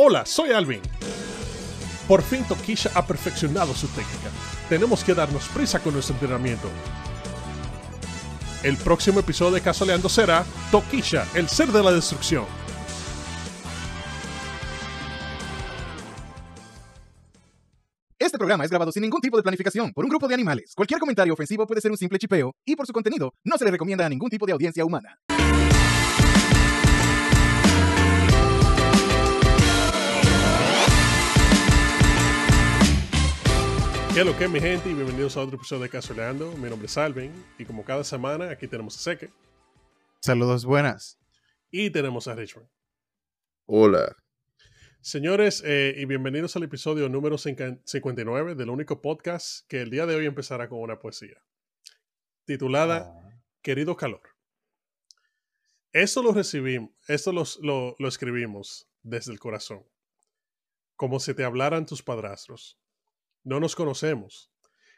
Hola, soy Alvin. Por fin Tokisha ha perfeccionado su técnica. Tenemos que darnos prisa con nuestro entrenamiento. El próximo episodio de Casoleando será Tokisha, el ser de la destrucción. Este programa es grabado sin ningún tipo de planificación por un grupo de animales. Cualquier comentario ofensivo puede ser un simple chipeo y por su contenido no se le recomienda a ningún tipo de audiencia humana. ¿Qué es lo que es, mi gente? Y bienvenidos a otro episodio de Casoleando. Mi nombre es Alvin y como cada semana aquí tenemos a Seque Saludos buenas. y tenemos a Richmond. Hola. Señores, eh, y bienvenidos al episodio número 59 del único podcast que el día de hoy empezará con una poesía titulada Querido Calor. Esto lo recibimos, esto los- lo, lo escribimos desde el corazón, como si te hablaran tus padrastros. No nos conocemos.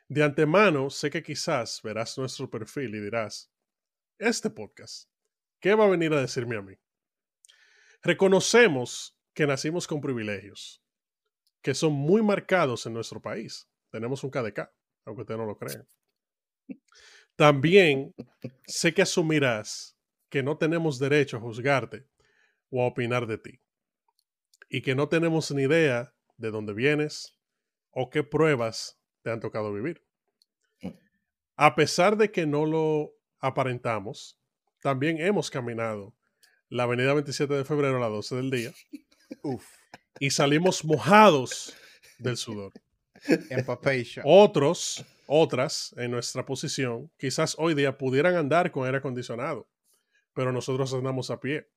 De antemano sé que quizás verás nuestro perfil y dirás, este podcast, ¿qué va a venir a decirme a mí? Reconocemos que nacimos con privilegios, que son muy marcados en nuestro país. Tenemos un KDK, aunque ustedes no lo crean. También sé que asumirás que no tenemos derecho a juzgarte o a opinar de ti. Y que no tenemos ni idea de dónde vienes o qué pruebas te han tocado vivir. A pesar de que no lo aparentamos, también hemos caminado la avenida 27 de febrero a las 12 del día Uf. y salimos mojados del sudor. Empapation. Otros, otras en nuestra posición, quizás hoy día pudieran andar con aire acondicionado, pero nosotros andamos a pie.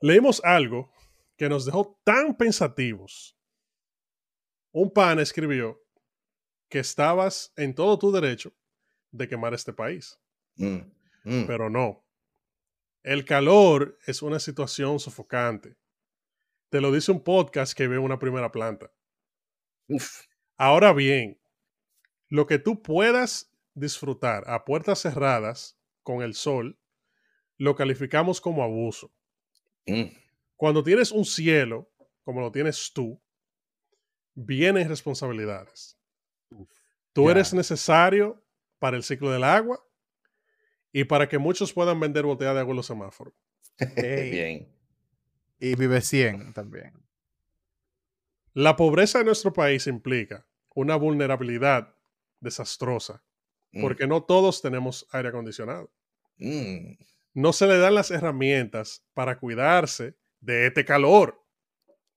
Leímos algo que nos dejó tan pensativos. Un pan escribió que estabas en todo tu derecho de quemar este país, Mm, mm. pero no. El calor es una situación sofocante. Te lo dice un podcast que ve una primera planta. Uf. Ahora bien, lo que tú puedas disfrutar a puertas cerradas con el sol, lo calificamos como abuso. Mm. Cuando tienes un cielo, como lo tienes tú, vienen responsabilidades. Tú eres necesario para el ciclo del agua y para que muchos puedan vender botellas de agua en los semáforos. Ey. Bien. Y vive 100 también. La pobreza de nuestro país implica una vulnerabilidad desastrosa, Mm, porque no todos tenemos aire acondicionado. mm. no se le dan las herramientas para cuidarse de este calor.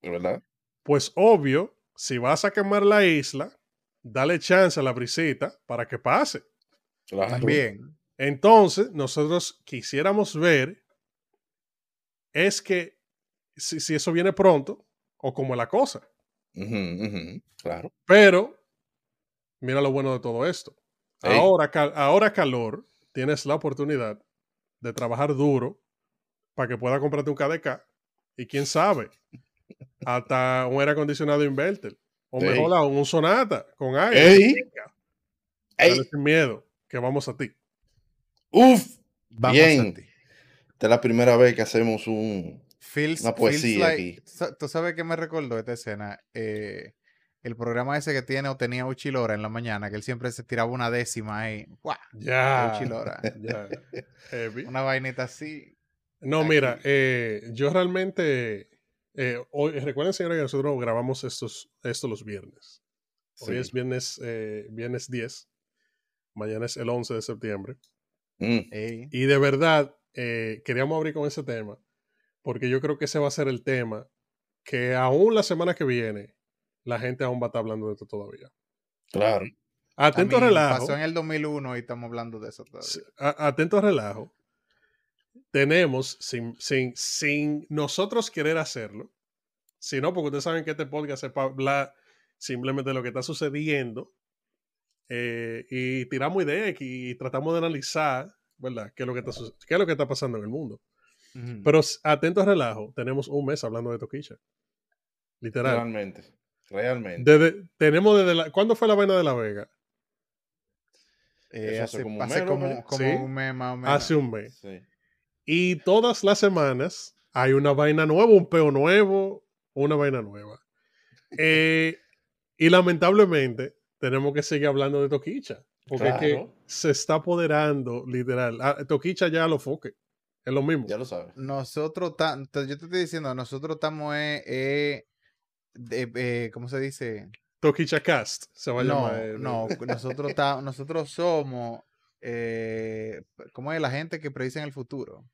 ¿Verdad? Pues obvio, si vas a quemar la isla, dale chance a la brisita para que pase. Claro. También. Entonces, nosotros quisiéramos ver es que si, si eso viene pronto o como la cosa. Claro. Pero, mira lo bueno de todo esto. Ahora, cal- ahora calor, tienes la oportunidad de trabajar duro para que pueda comprarte un KDK y quién sabe, hasta un aire acondicionado inverter. O Ey. mejor aún, un sonata con aire. Ey. ¡Ey! dale sin miedo, que vamos a ti. ¡Uf! Vamos Bien. a ti. Esta es la primera vez que hacemos un. Feels, Una poesía like- aquí. ¿Tú sabes qué me recordó esta escena? Eh, el programa ese que tiene o tenía Uchilora en la mañana, que él siempre se tiraba una décima ahí. ¡Guau! Ya. Uchilora. ya. Heavy. Una vainita así. No, Aquí. mira, eh, yo realmente. Eh, hoy, recuerden, señores, que nosotros grabamos estos, esto los viernes. Hoy Sí. es viernes, eh, viernes 10. Mañana es el 11 de septiembre. Mm. Y de verdad, eh, queríamos abrir con ese tema, porque yo creo que ese va a ser el tema que aún la semana que viene, la gente aún va a estar hablando de esto todavía. Claro. Atento A mí relajo. Pasó en el 2001 y estamos hablando de eso todavía. Atento a relajo. Tenemos, sin, sin, sin nosotros querer hacerlo, sino porque ustedes saben que este podcast es para hablar simplemente de lo que está sucediendo eh, y tiramos ideas y tratamos de analizar, ¿verdad? ¿Qué es, lo que está, qué es lo que está pasando en el mundo? Pero atento a relajo, tenemos un mes hablando de Toquicha. Literal. Realmente. Realmente. Desde, tenemos desde la, ¿Cuándo fue la vaina de La Vega? Eh, hace hace como un hace mes, Sí. un mes más o menos. Hace un mes. Sí. Y todas las semanas hay una vaina nueva, un peo nuevo, una vaina nueva. Eh, y lamentablemente tenemos que seguir hablando de Toquicha, porque es que Claro. se está apoderando, literal. Ah, Toquicha ya lo foque, es lo mismo. Ya lo sabes. Nosotros, yo te estoy diciendo, nosotros estamos, eh, eh, eh, ¿cómo se dice? Toquicha Cast se va a No, llamar. no, nosotros, ta- nosotros somos, eh, ¿cómo es? La gente que predice el futuro.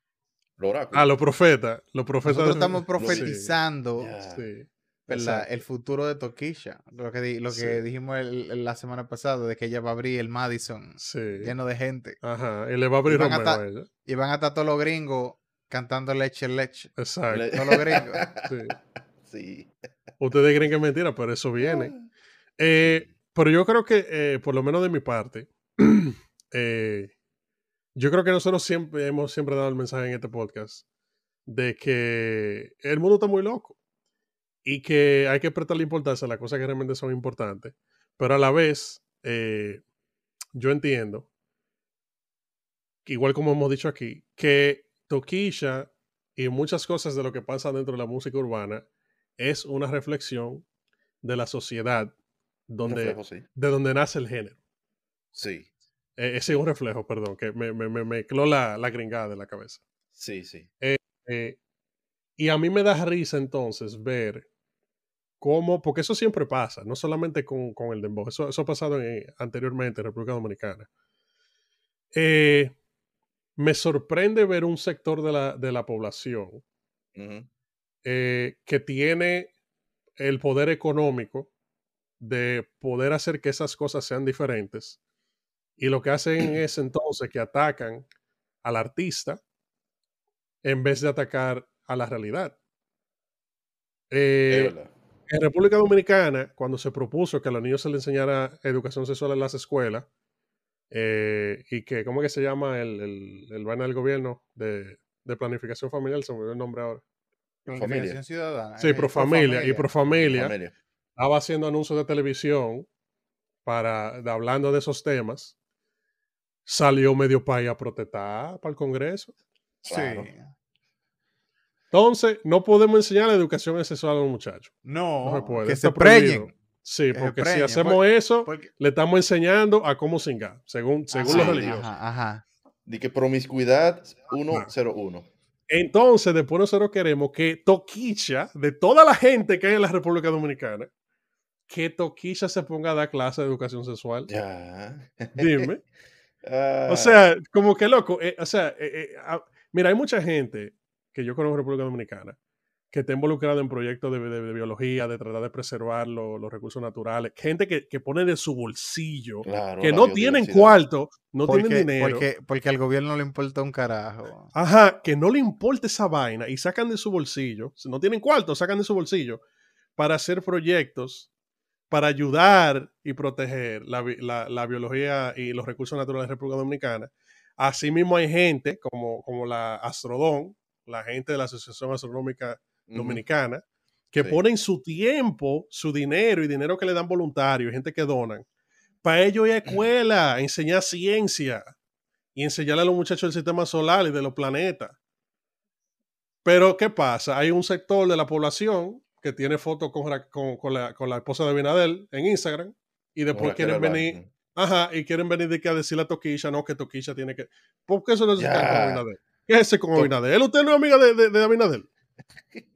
Los oráculos. Ah, los profetas. Los profetas. Nosotros de- estamos profetizando el futuro de Toquisha. Lo que, di- lo que Sí. dijimos el- el- la semana pasada, de que ella va a abrir el Madison Sí. lleno de gente. Ajá. Y le va a abrir Y van ta- a ella. Y van a estar todos los gringos cantando leche, leche. Exacto. Todos los gringos. sí. Sí. Ustedes creen que es mentira, pero eso viene. Eh, pero yo creo que, eh, por lo menos de mi parte, eh, yo creo que nosotros siempre hemos siempre dado el mensaje en este podcast de que el mundo está muy loco y que hay que prestarle importancia a las cosas que realmente son importantes, pero a la vez eh, yo entiendo, igual como hemos dicho aquí, que Toquisha y muchas cosas de lo que pasa dentro de la música urbana es una reflexión de la sociedad donde, reflejo, sí. de donde nace el género. Sí. Eh, ese es un reflejo, perdón, que me, me, me mezcló la, la gringada de la cabeza. Sí, sí. Eh, y a mí me da risa entonces ver cómo, porque eso siempre pasa, no solamente con, con el dembow, eso, eso ha pasado en- anteriormente en República Dominicana. Eh, me sorprende ver un sector de la, de la población eh, que tiene el poder económico de poder hacer que esas cosas sean diferentes. Y lo que hacen es entonces que atacan al artista en vez de atacar a la realidad. Eh, en República Dominicana, cuando se propuso que a los niños se les enseñara educación sexual en las escuelas, eh, y que, ¿cómo que se llama el, el, el vaina del gobierno de, de planificación familiar? Se me olvidó el nombre ahora. Planificación ciudadana. Sí, eh, pro familia. Y pro familia Familia. estaba haciendo anuncios de televisión para, de- hablando de esos temas. Salió medio país a protestar para el Congreso. Sí. Claro. Entonces, no podemos enseñar la educación sexual a los muchachos. No No, se puede. que está se preñen. prohibido. Sí, porque si hacemos eso, Porque, le estamos enseñando a cómo singar, según, según sí, los sí. religiosos. Ajá, ajá. Di que promiscuidad 101. Entonces, después nosotros queremos que Toquicha, de toda la gente que hay en la República Dominicana, que Toquicha se ponga a dar clase de educación sexual. Ya. Dime. Ah, O sea, como que loco. eh, o sea, eh, eh, ah, mira, hay mucha gente que yo conozco en República Dominicana que está involucrada en proyectos de, de- de biología, de tratar de preservar lo- los recursos naturales. Gente que, que pone de su bolsillo, claro, que no tienen cuarto, no porque, tienen dinero. Porque, porque al gobierno no le importa un carajo. Ajá, que no le importa esa vaina y sacan de su bolsillo, si no tienen cuarto, sacan de su bolsillo para hacer proyectos para ayudar y proteger la, la- la biología y los recursos naturales de la República Dominicana. Asimismo hay gente como, como la Astrodón, la gente de la Asociación Astronómica. Dominicana, que Sí. ponen su tiempo, su dinero y dinero que le dan voluntarios, gente que donan, para ello ir a escuela, enseñar ciencia y enseñarle a los muchachos del sistema solar y de los planetas. Pero, ¿qué pasa? Hay un sector de la población que tiene fotos con, con, con la, con la esposa de Abinadel en Instagram y después quieren venir, ajá, y quieren venir de que a decirle a Toquilla, no, que Toquilla tiene que... ¿Por qué eso no se cae con Abinadel? ¿Qué es ese con Abinadel? ¿Usted no es amiga de, de, de Abinadel?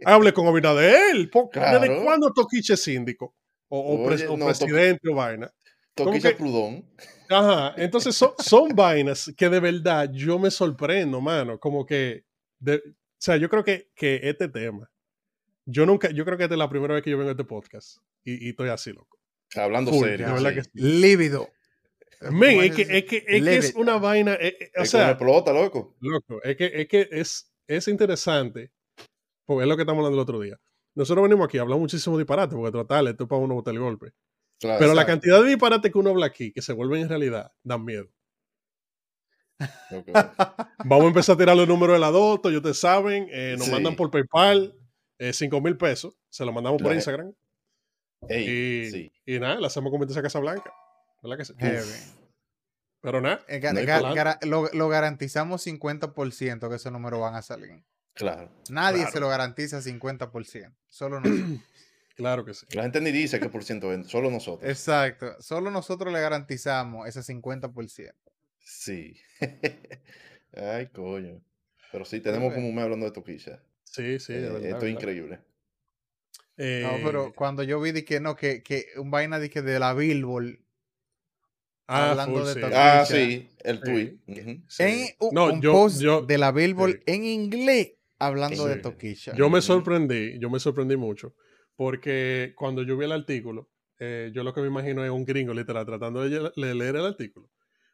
Hable con Abinadel. ¿Por- ¿Desde Claro. cuándo Toquicha es síndico? O, o Oye, o no, presidente o vaina. ¿Cómo Toquilla que- Prudón. Ajá, entonces son, son vainas que de verdad yo me sorprendo, mano. Como que, de- o sea, yo creo que, que este tema, yo nunca, yo creo que esta es la primera vez que yo vengo a este podcast y, y estoy así, loco. Hablando Full, serio. de verdad sí. que sí. Lívido. Men, ¿Cómo es que es, que, es, que una vaina, eh, eh, o Es que me sea, explota, loco. loco, es que es, que es, es interesante, porque es lo que estamos hablando el otro día. Nosotros venimos aquí a hablar muchísimo disparate, porque tratar esto es para uno botar el golpe. Claro, Pero la cantidad de disparate que uno habla aquí, que se vuelven en realidad, dan miedo. Vamos a empezar a tirar los números de la Doto, ya ustedes saben. eh, nos Sí. mandan por PayPal 5 mil pesos. Se lo mandamos por La- Instagram. Ey, Y, sí. y nada, le hacemos competencia a Casa Blanca. ¿Verdad que sí? Pero nada, Eh, ga- No lo, lo garantizamos 50% que esos números van a salir. Claro. Nadie Claro. se lo garantiza 50%. Solo nosotros. Claro que sí. La gente ni dice qué por ciento vende, solo nosotros. Exacto. Solo nosotros le garantizamos ese 50%. Sí. Ay, coño. Pero sí, tenemos como un mes hablando de toquilla. Sí, sí, de Eh, verdad, esto es verdad. increíble. No, Eh, pero cuando yo vi de que no, que, que un vaina de que de la Billboard ah, hablando full, de sí. Ah, sí, el tweet. Ujú. Sí. en un, No, un yo- post yo- de la Billboard sí. en inglés hablando de. Toquilla. Yo me sorprendí, yo me sorprendí mucho, porque cuando yo vi el artículo, eh, yo lo que me imagino es un gringo literal tratando de leer el artículo.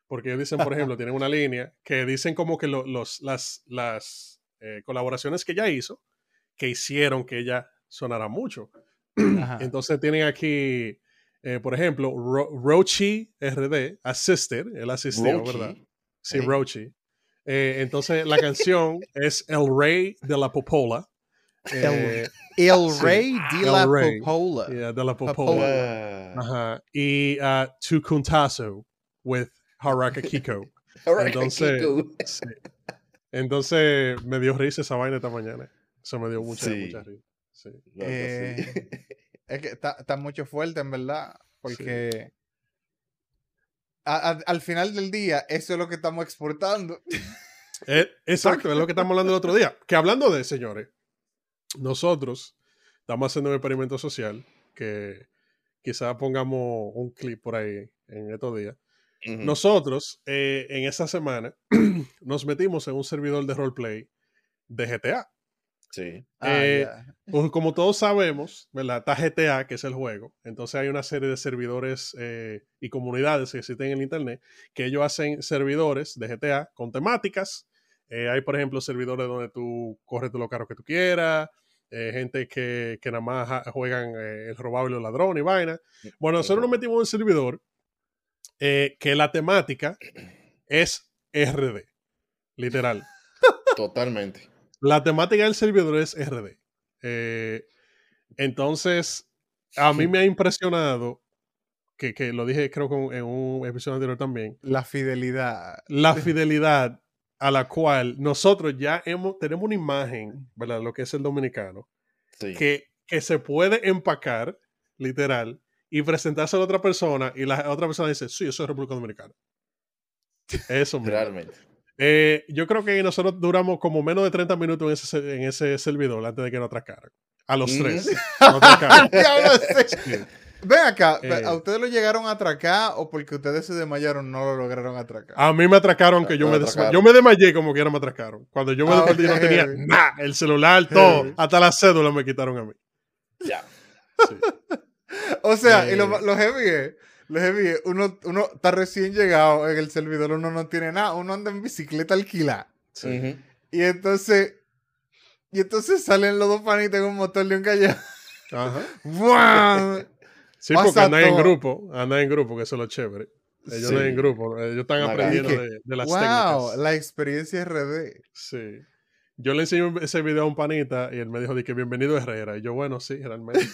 Porque ellos dicen, por ejemplo, tienen una línea que dicen como que lo- los, las, las eh, colaboraciones que ella hizo, que hicieron que ella sonara mucho. Ajá. Entonces tienen aquí, eh, por ejemplo, Ro- Rochi RD, Assisted, él asistió, Rochi. ¿verdad? Sí, Ey. Rochi. Eh, entonces la canción es El Rey de la Popola. Eh, El sí. Rey de El la Rey. Popola. yeah, de la Popola. Ah. Ajá. Y uh, Tu Kuntaso with Haraka Kiko. Ahora, Entonces, Kiko. sí. Entonces me dio risa esa vaina esta mañana. Eso me dio mucha, Sí. mucha risa. Sí. Eh, sí. Es que está, está mucho fuerte, en verdad. Porque a- a- al final del día, eso es lo que estamos exportando. Eh, exacto, es lo que estamos hablando el otro día. Que hablando de, señores, nosotros estamos haciendo un experimento social que quizá pongamos un clip por ahí en estos días. Nosotros, eh, en esa semana, nos metimos en un servidor de roleplay de GTA. Sí. Ah, Eh. Pues, como todos sabemos, ¿verdad? Está GTA, que es el juego. Entonces hay una serie de servidores eh, y comunidades que existen en el Internet que ellos hacen servidores de GTA con temáticas. Eh, hay, por ejemplo, servidores donde tú corres todos los carros que tú quieras. eh, gente que, que nada más juegan eh, el robado y los ladrones y vaina. Bueno, nosotros nos metimos en un servidor eh, que la temática es RD. Literal. Totalmente. La temática del servidor es RD. Eh, entonces, a mí me ha impresionado, que, que lo dije creo que en un episodio anterior también, La fidelidad. la fidelidad a la cual nosotros ya hemos, tenemos una imagen, ¿verdad? Lo que es el dominicano, Sí. que, que se puede empacar, literal, y presentarse a la otra persona, y la otra persona dice, sí, yo soy República Dominicana. Eso. Realmente. Eh, yo creo que nosotros duramos como menos de 30 minutos en ese, se- en ese servidor antes de que nos atracaran. A los Ujú. tres. Sí. Ven acá, Eh. ¿a ustedes lo llegaron a atracar o porque ustedes se desmayaron no lo lograron atracar? A mí me atracaron que yo me desmayé. Yo me desmayé como quiera me atracaron. Cuando yo me Ah, desperté yo no tenía nada. El celular, todo. Heavy. Hasta la cédula me quitaron a mí. Ya. Sí. O sea, y lo, Eh. lo heavy es, lo heavy es, uno, uno está recién llegado en el servidor, uno no tiene nada, uno anda en bicicleta alquilada. Sí. Y entonces, y entonces salen los dos panitas en un motor de un callejón. Ajá. ¡Buah! Sí, Pasa porque andan en grupo. Andan en grupo, que eso es lo chévere. Ellos Sí. andan en grupo. Ellos están aprendiendo de, de las wow, técnicas. la experiencia RD. Sí. Yo le enseñé ese video a un panita y él me dijo de que bienvenido Herrera. Y yo, bueno, sí, realmente.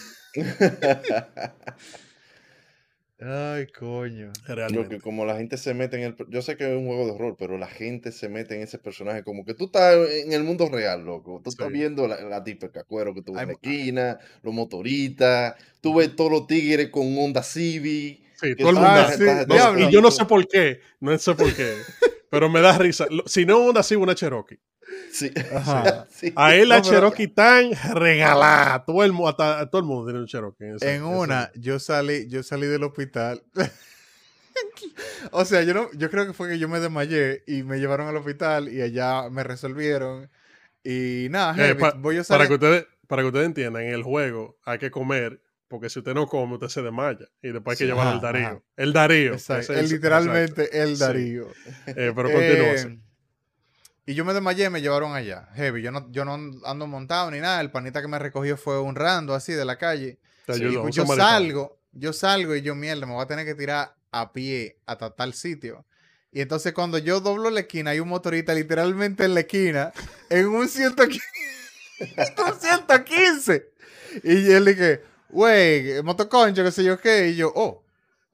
Ay, coño. Realmente. que como la gente se mete en el... Yo sé que es un juego de horror, pero la gente se mete en ese personaje como que tú estás en el mundo real, loco. Tú estás Sí. viendo la, la típica cuero que tú ves en la esquina, los motoristas, tú ves todos los tigres con Honda Civic. Sí, todo el mundo. Ah, sí, No, y yo no sé por qué, no sé por qué, pero me da risa. Si no una así, una Cherokee. Sí. Ajá. Sí. Ahí la No, pero- Cherokee tan regalada. Todo el, hasta- todo el mundo tiene un Cherokee. ese- En ese- una, yo salí, yo salí del hospital. o sea, yo no, yo creo que fue que yo me desmayé y me llevaron al hospital y allá me resolvieron. Y nada, Eh, pa- voy a para, salir. que ustedes, para que ustedes entiendan, en el juego hay que comer, porque si usted no come, usted se desmaya. Y después hay que Sí, llevar al Darío. ajá. El Darío. Exacto, ese el es- literalmente el Sí. Darío. exacto. Eh, pero continúa. Eh, sí. Y yo me desmayé, me llevaron allá. Heavy, yo no, yo no ando montado ni nada. El panita que me recogió fue un rando así de la calle. Te sí, ayudó, Y pues yo salgo, yo salgo y yo, mierda, me voy a tener que tirar a pie hasta tal sitio. Y entonces cuando yo doblo la esquina, hay un motorista literalmente en la esquina, en un 115. un 115. Y él dije, güey, motoconcho, qué sé yo qué. Y yo, oh,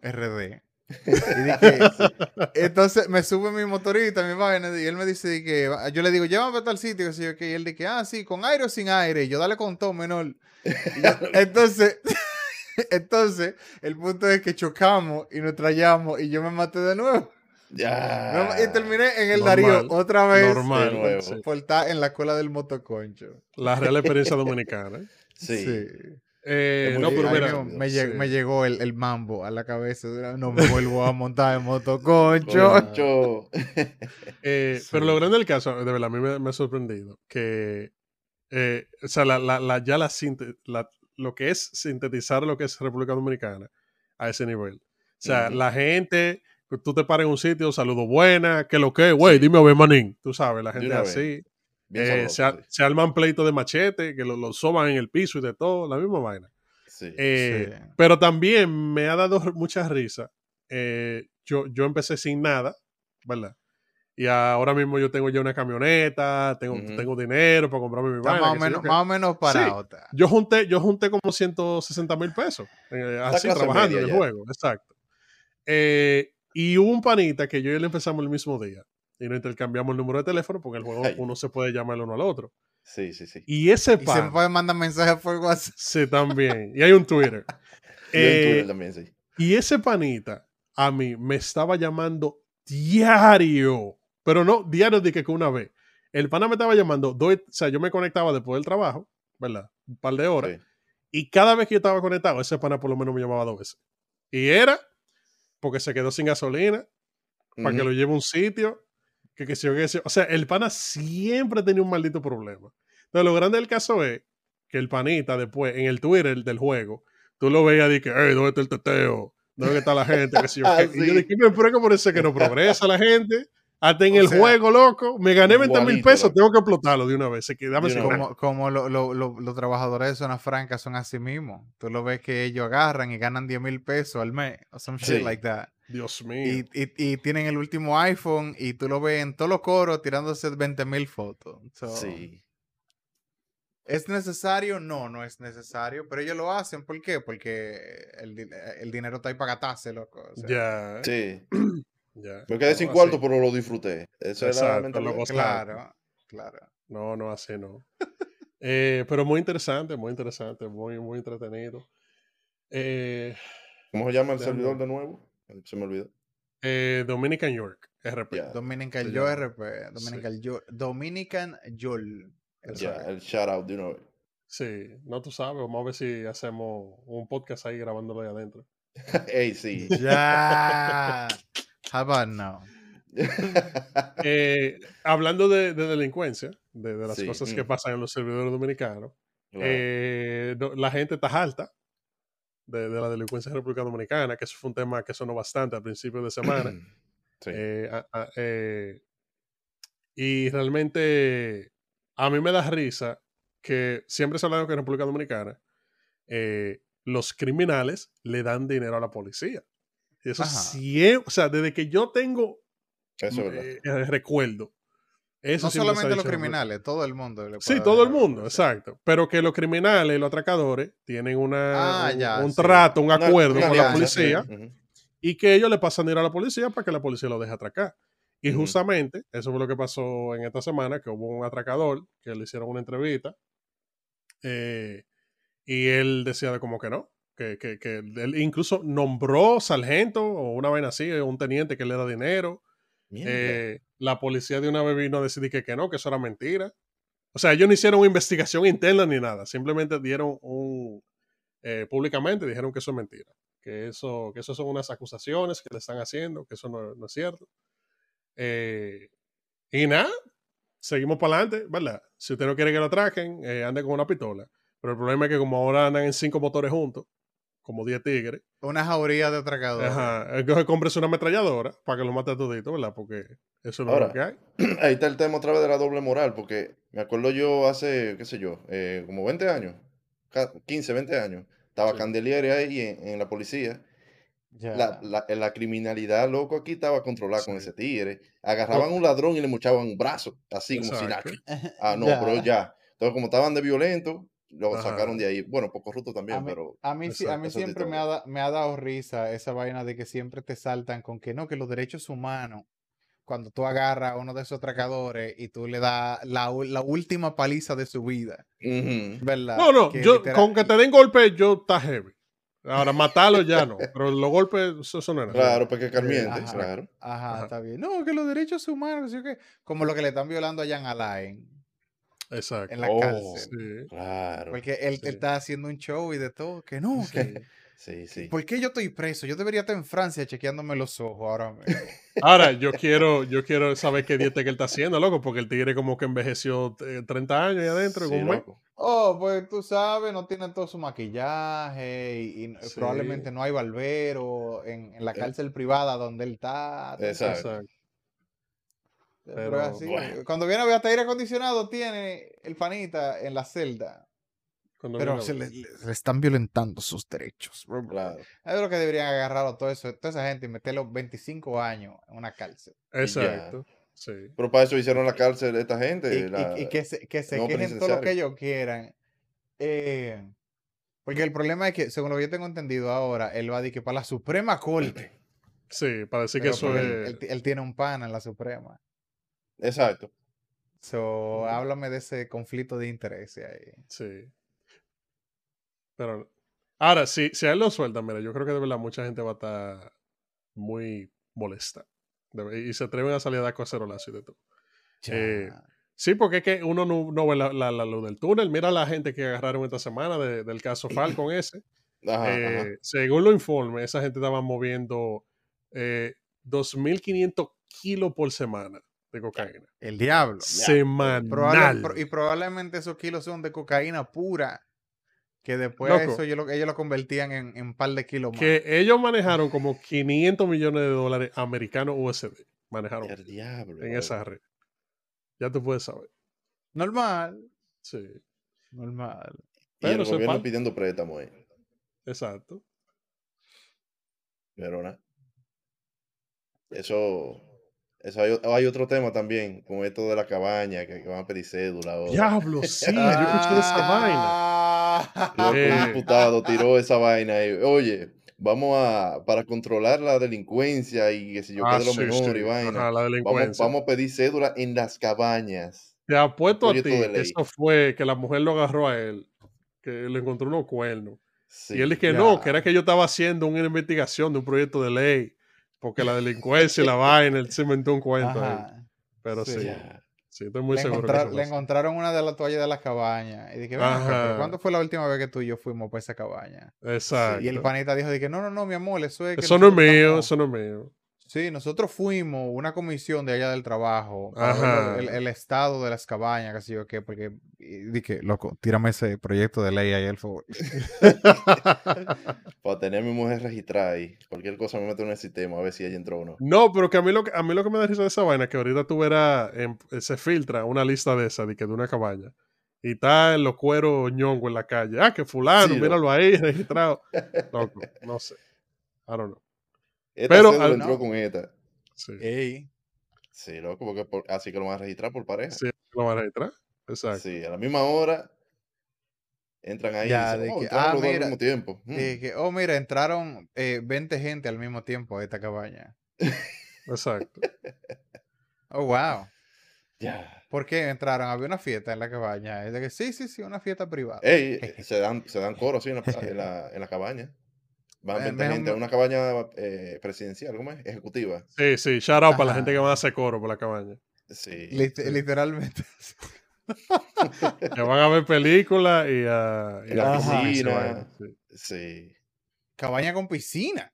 RD. Y dije, entonces me sube mi motorista, mi vaina, y él me dice de que, yo le digo, llévame a tal sitio, que yo qué", y él dice, ah, sí, con aire o sin aire, y yo dale con todo, menor. Y yo- entonces, entonces, el punto es que chocamos y nos trayamos, y yo me maté de nuevo. Ya. Y terminé en el Normal, Darío otra vez Normal. De nuevo. sí. por estar en la escuela del motoconcho. La real experiencia dominicana. Sí. Eh, no, pero mira. me, me lleg- sí. me llegó el, el mambo a la cabeza. No me vuelvo a montar en motoconcho. Concho. Eh, Sí. Pero lo grande del caso, de verdad, a mí me, me ha sorprendido que, eh, o sea, la, la, la- ya la, sinte- la- lo que es sintetizar lo que es República Dominicana a ese nivel. O sea, la gente, tú te paras en un sitio, saludo buena, que lo que, güey, dime a ver, manín, tú sabes, la gente así. Eh, se, se arman pleitos de machete, que lo, lo soban en el piso y de todo, la misma vaina. Sí. Sí. Eh, Sí. Pero también me ha dado mucha risa. eh, yo, yo empecé sin nada, ¿verdad? Y ahora mismo yo tengo ya una camioneta, tengo, Ujú. tengo dinero para comprarme mi vaina. más, o menos, más o menos parado. está. Yo junté, yo junté como 160 mil pesos, eh, así, trabajando en el ya. juego, exacto. Eh, y hubo un panita que yo y él empezamos el mismo día. Y nos intercambiamos el número de teléfono porque el juego Ay. uno se puede llamar el uno al otro. Sí, sí, sí. Y ese Y se pan, me puede mandar mensajes por WhatsApp. sí, también. Y hay un Twitter. Y en Eh, Twitter también, sí. Y ese panita a mí me estaba llamando diario. Pero no diario de que una vez. El pana me estaba llamando, dos, o sea, yo me conectaba después del trabajo, ¿verdad? Un par de horas. Sí. Y cada vez que yo estaba conectado, ese pana por lo menos me llamaba dos veces. Y era porque se quedó sin gasolina, para que lo lleve a un sitio, que que sé yo, que sé yo. O sea, el pana siempre tenía un maldito problema. Entonces, lo grande del caso es que el panita después, en el Twitter del juego, tú lo veías y que, hey, ¿dónde está el teteo? ¿Dónde está la gente? Que sé yo, Ah, qué. Y yo dije, "Me, que por eso es que no progresa la gente. Hasta en O el sea, juego, loco, me gané 20 mil pesos, loco. tengo que explotarlo de una vez. Una vez. Como, como lo- lo- lo- los trabajadores de zona franca son así mismos. Tú lo ves que ellos agarran y ganan 10 mil pesos al mes. O some shit Sí. like that. Dios mío. Y, y- y tienen el último iPhone y tú lo ves en todos los coros tirándose 20 mil fotos. So, Sí. ¿Es necesario? No, no es necesario. Pero ellos lo hacen. ¿Por qué? Porque el, di- el dinero está ahí para gastarse, loco. o sea, ya, Sí. ya. Me quedé sin cuarto, así. pero lo disfruté. Eso era Exacto. Claro, claro. No, no, así no. Eh, pero muy interesante, muy interesante, muy, muy entretenido. Eh, ¿Cómo se llama el Déjame servidor de nuevo? Se me olvidó. eh, Dominican York, RP. Dominican se Yo llama. RP. Dominican Yo. Dominican Yol. Ya, el shout out de una vez. Sí, no tú sabes, vamos a ver si hacemos un podcast ahí grabándolo ahí adentro. Ey, sí. Ya. How about now? Eh, hablando de, de delincuencia, de, de las Sí, cosas que mm. pasan en los servidores dominicanos, eh, no- la gente está alta de, de la delincuencia en República Dominicana, que eso fue un tema que sonó bastante al principio de semana. Sí. Eh, a- a- eh, y realmente a mí me da risa que siempre se ha hablado que en República Dominicana eh, los criminales le dan dinero a la policía. Y eso siempre, o sea, desde que yo tengo eh, recuerdo. Eso no solamente los criminales, todo el mundo. le Sí, todo el mundo, policía. exacto. Pero que los criminales, los atracadores, tienen una, Ah, un, ya, un sí. trato, un acuerdo una con la policía y que ellos le pasan dinero a la policía para que la policía lo deje atracar. Y justamente eso fue lo que pasó en esta semana, que hubo un atracador que le hicieron una entrevista eh, y él decía de como que no, que, que, que él incluso nombró sargento o una vaina así, o un teniente que le da dinero. Eh, la policía de una vez vino a decidir que, que no, que eso era mentira. O sea, ellos no hicieron una investigación interna ni nada, simplemente dieron un, eh, públicamente dijeron que eso es mentira, que eso, que eso son unas acusaciones que le están haciendo, que eso no, no es cierto. Eh, y nada, seguimos para adelante, ¿verdad? Si usted no quiere que lo atraquen, eh, ande con una pistola. Pero el problema es que como ahora andan en cinco motores juntos, como 10 tigres, Una jauría de atracadores. ajá, entonces compres una ametralladora para que lo mate a todito, ¿verdad? Porque eso es lo que hay. Ahí está el tema otra vez de la doble moral, porque me acuerdo yo hace, qué sé yo, eh, como 20 años, ca- 15, 20 años, estaba Sí. Candelieri ahí en, en la policía. Ya. La, la, la criminalidad, loco, aquí estaba controlada con ese tigre. Agarraban un ladrón y le mochaban un brazo, así como si nada. Ah, no, Ya. pero ya. Entonces, como estaban de violento, lo Ajá. sacaron de ahí. Bueno, Poco Ruto A también, mí, pero a mí, a mí siempre me ha, da- me ha dado risa esa vaina de que siempre te saltan con que no, que los derechos humanos, cuando tú agarras a uno de esos atracadores y tú le das la, la última paliza de su vida, ¿verdad? No, no, Que yo, literal- con que te den golpe, yo está heavy. Ahora, matarlo ya no. Pero los golpes, eso, no era. claro, porque Carmiente, Ajá. claro. Ajá, Ajá. está bien. No, que los derechos humanos, como lo que le están violando a Jan Alain Exacto. en la Oh. cárcel. Sí. Claro. Porque él, está haciendo un show y de todo, que no, que... Sí, sí. ¿Por qué yo estoy preso? Yo debería estar en Francia chequeándome los ojos ahora mismo. Ahora, yo quiero, yo quiero saber qué dieta que él está haciendo, loco, porque el tigre como que envejeció eh, 30 años ahí adentro. Sí, en un mes. loco. Oh, pues tú sabes, no tienen todo su maquillaje y, y Sí. probablemente no hay barbero en, en la Eh. cárcel privada donde él está. Exacto. Pero pero, así. bueno. Cuando viene a ver hasta aire acondicionado tiene el panita en la celda. Cuando Pero se le, le- le están violentando sus derechos. Claro. Es lo que deberían agarrarlo todo eso, toda esa gente y meterlo 25 años en una cárcel. Exacto. Sí. Pero para eso hicieron la cárcel esta gente. Y, y- la- y que se, que se no quejen todo lo que ellos quieran. Eh, porque el problema es que, según lo que yo tengo entendido ahora, él va a decir que para la Suprema Corte. Sí, para decir que eso es. él, él él tiene un pana en la Suprema. Exacto. So, háblame de ese conflicto de intereses ahí. Sí. Pero. Ahora, si, si a él lo sueltan, mira, yo creo que de verdad mucha gente va a estar muy molesta. De- Y se atreven a salir a dar cacerolazo y de todo. Eh. Sí, porque es que uno no, no ve la, la- la luz del túnel. Mira la gente que agarraron esta semana de- del caso Falcon ese. Ajá, Eh, ajá. según los informes, esa gente estaba moviendo eh, 2.500 kilos por semana de cocaína. El diablo. Semanal. Probable- pro- y probablemente esos kilos son de cocaína pura. Que después Loco. eso ellos lo, ellos lo convertían en, en un par de kilos más. que ellos manejaron como 500 millones de dólares americanos USD. Manejaron El diablo. en esa red. Ya tú puedes saber. Normal. Sí, Normal. Y Pero el gobierno pidiendo préstamo ahí. exacto. Pero nada. Eso. Eso hay, hay otro tema también con esto de la cabaña, que, que van a pedir cédula. ahora. Diablo, sí, yo escuché de esa vaina. Loco, Eh. un diputado tiró esa vaina y, oye, vamos a, para controlar la delincuencia y que si yo Ah, quede lo sí, mejor sí. y vaina, Ajá, la vamos, delincuencia. vamos a pedir cédula en las cabañas. Te apuesto a ti eso fue que la mujer lo agarró a él, que le encontró unos cuernos. Sí. y él dice que no, ya. que era que yo estaba haciendo una investigación de un proyecto de ley, porque la delincuencia y la vaina, él se inventó un cuento ahí. Pero sí, Sí. Estoy muy le, seguro. que encontra- eso le encontraron una de las toallas de la cabaña. Y dije, "Ven acá, pero Ajá. ¿cuándo fue la última vez que tú y yo fuimos para esa cabaña? Exacto. Y el panita dijo, dije, no, no, no, mi amor, eso es que Eso no es mío, eso no es mío. Sí, nosotros fuimos una comisión de allá del trabajo para ver Ajá. el, el estado de las cabañas, qué sé yo qué, porque dije, loco, tírame ese proyecto de ley ahí, el favor. Para tener a mi mujer registrada ahí. Cualquier cosa me meto en el sistema a ver si ella entró o no. No, pero que a mí lo que, a mí lo que me da risa de esa vaina es que ahorita tú verás, en- se filtra una lista de esa, de que de una cabaña. Y está en los cueros ñongo en la calle. Ah, que fulano, Sí, míralo ahí, registrado. Loco, no sé. I don't know. Esta Pero al- entró no. con esta. Sí, Ey, Sí, loco, porque por- así que lo van a registrar por pareja. sí, lo van a registrar. Exacto. Sí, a la misma hora entran ahí Ya, y de dicen, oh, que, ah, dos al mira, mismo tiempo. Mm. dije, oh, mira, entraron eh, 20 gente al mismo tiempo a esta cabaña. Exacto. Oh, wow. Ya. ¿Por qué entraron? Había una fiesta en la cabaña. Es de que, sí, sí, sí, una fiesta privada. Ey, se dan, se dan coro así en la, en la, en la cabaña. Van Eh, 20 mejor gente a una cabaña eh, presidencial, ¿cómo es? Ejecutiva. Sí, sí, shout out para la gente que va a hacer coro por la cabaña. Sí. Lit- sí. Literalmente. Que van a ver películas y a. y la piscina. sí. Sí. cabaña con piscina.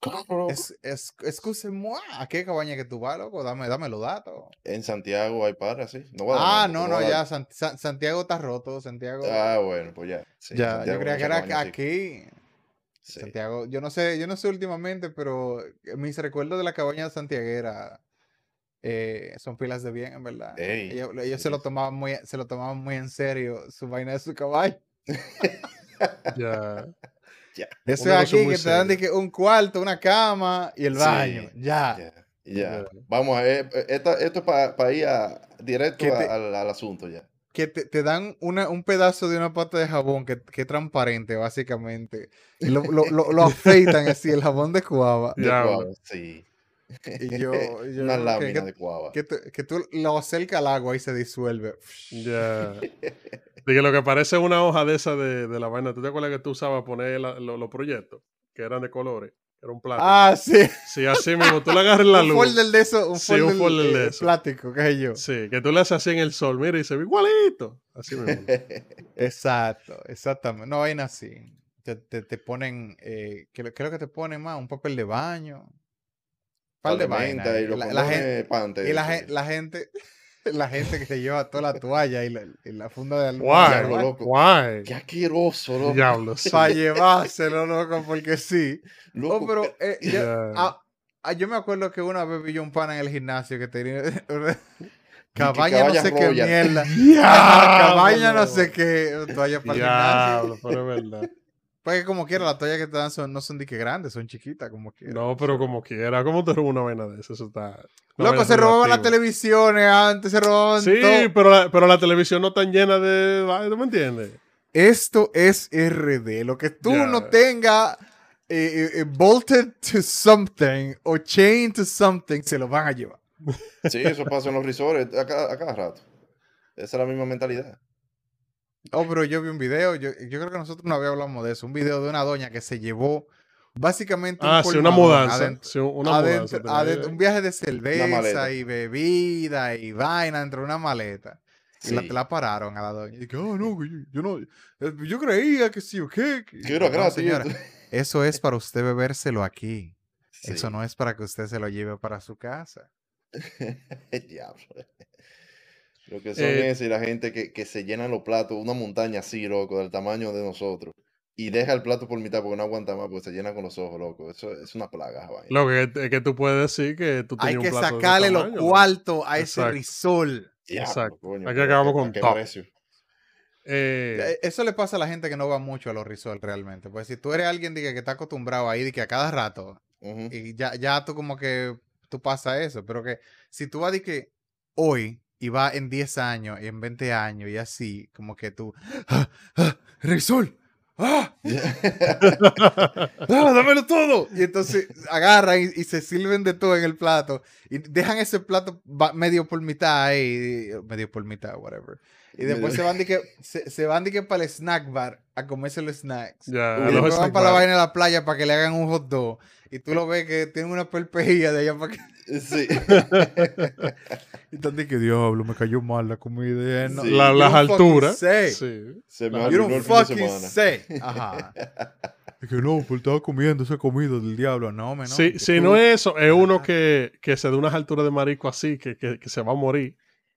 Claro. Es, es, excuse-moi, ¿a qué cabaña que tú vas, loco? Dame, dame los datos. En Santiago hay para, sí. No voy a dar Ah, nombre, no, no, dar- ya, San- San- Santiago está roto, Santiago. Ah, bueno, pues ya. Sí, ya, yo creía que era cabaña, sí. aquí. Sí. Santiago, yo no sé, yo no sé últimamente, pero mis recuerdos de la cabaña santiaguera eh, son pilas de bien, en verdad. Ey, ellos ellos sí, se lo sí. tomaban muy, se lo tomaban muy en serio, su vaina de su caballo. Ya. Eso Un es aquí que te dan de serio. que un cuarto, una cama y el Sí, baño. Ya. Ya, ya. Ya. Vamos a ver. Esta, esto es para ir a, directo ¿Qué te- al, al asunto ya. Que te, te dan una, un pedazo de una pata de jabón que, que es transparente, básicamente. Y lo, lo, lo, lo afeitan así, el jabón de cuava. De Ya, cuava, sí. Y yo, yo Una lámina que, de cuava. que, tú- que tú lo acercas al agua y se disuelve. Ya. De que lo que parece una hoja de esa de, de la vaina. ¿Tú te acuerdas que tú usabas poner la- los proyectos? Que eran de colores. Era un plástico. Ah, sí. Sí, así mismo. Tú le agarras la un luz. folder de eso, un Sí, un folder, de eh, eso. plástico, qué sé yo. Sí, que tú le haces así en el sol. Mira, y se ve igualito. Así mismo. Exacto, exactamente. No, vaina así. Te, te, te ponen, eh, ¿qué, lo- qué es lo que te ponen más? Un papel de baño. Par de vainas. y La, la gen- condones pante, y la gente, la gente que se lleva toda la toalla y la, y la funda de. Diablo, loco. Guay. Qué asqueroso, loco. Diablo. sí. Para llevárselo, loco, porque sí. Loco, Oh, pero eh, yo, Ya. ah, ah, yo me acuerdo que una vez vi yo un pana en el gimnasio que tenía cabaña no sé qué mierda. Cabaña no sé qué, toalla para el gimnasio. Diablo, pero es verdad. Porque como quiera, las toallas que te dan son, no son de que grandes, son chiquitas, como quiera. No, pero como quiera. ¿Cómo te robas una vaina de eso? Eso está. Loco, se robaban las televisiones antes, se robaban Sí, todo. pero la, pero la televisión no tan llena de. ¿Tú me entiendes? Esto es RD. Lo que tú no tengas eh, eh, eh, bolted to something o chained to something, se lo van a llevar. Sí, eso pasa en los resorts a cada, a cada rato. Esa es la misma mentalidad. Oh, pero yo vi un video, yo, yo creo que nosotros no habíamos hablado de eso, un video de una doña que se llevó básicamente un Ah, sí, una mudanza. adentro- Sí, una adentro- mudanza. adentro- un viaje de cerveza y bebida y vaina dentro de una maleta. Y la, Sí. la pararon a la doña. Y dije, oh, no, que yo, yo no, eh, yo creía que sí o qué. que-". Que era No, señora, eso es para usted bebérselo aquí. Eso Sí. no es para que usted se lo lleve para su casa. Diablo. Lo que son Eh, es y la gente que, que se llenan los platos, una montaña así, loco, del tamaño de nosotros. Y deja el plato por mitad porque no aguanta más, porque se llena con los ojos, loco. Eso es una plaga, vaina. Lo que es que tú puedes decir que tú Hay tenías que un plato sacarle los cuartos a ese risol. Exacto. coño, Aquí pero acabamos ¿a qué- con precio? Eh, Eh, Eso le pasa a la gente que no va mucho a los resorts realmente. Pues si tú eres alguien de que, que está acostumbrado ahí, de que a cada rato, y ya, ya tú como que tú pasas eso, pero que si tú vas de que hoy y va en 10 años y en 20 años y así, como que tú, ¡Ah, ah, resol, ¡Ah! ¡Ah, dámelo todo! Y entonces agarran y, y se sirven de todo en el plato y dejan ese plato medio por mitad ahí, medio por mitad, whatever. Y después se van de que se, se van de que para el snack bar a comerse los snacks. ya, Y los después van para la bar. vaina de la playa para que le hagan un hot dog. Y tú lo ves que tiene una perpejilla de allá para que. Sí. De que diablo, me cayó mal la comida. No, Sí. La- las alturas. Sí. Se me You don't el fin de fucking say. Ajá. Es que no, pues estaba comiendo esa comida del diablo. No, me no. Sí, si tú- no es eso, es uno que, que se da unas alturas de marico así, que, que, que se va a morir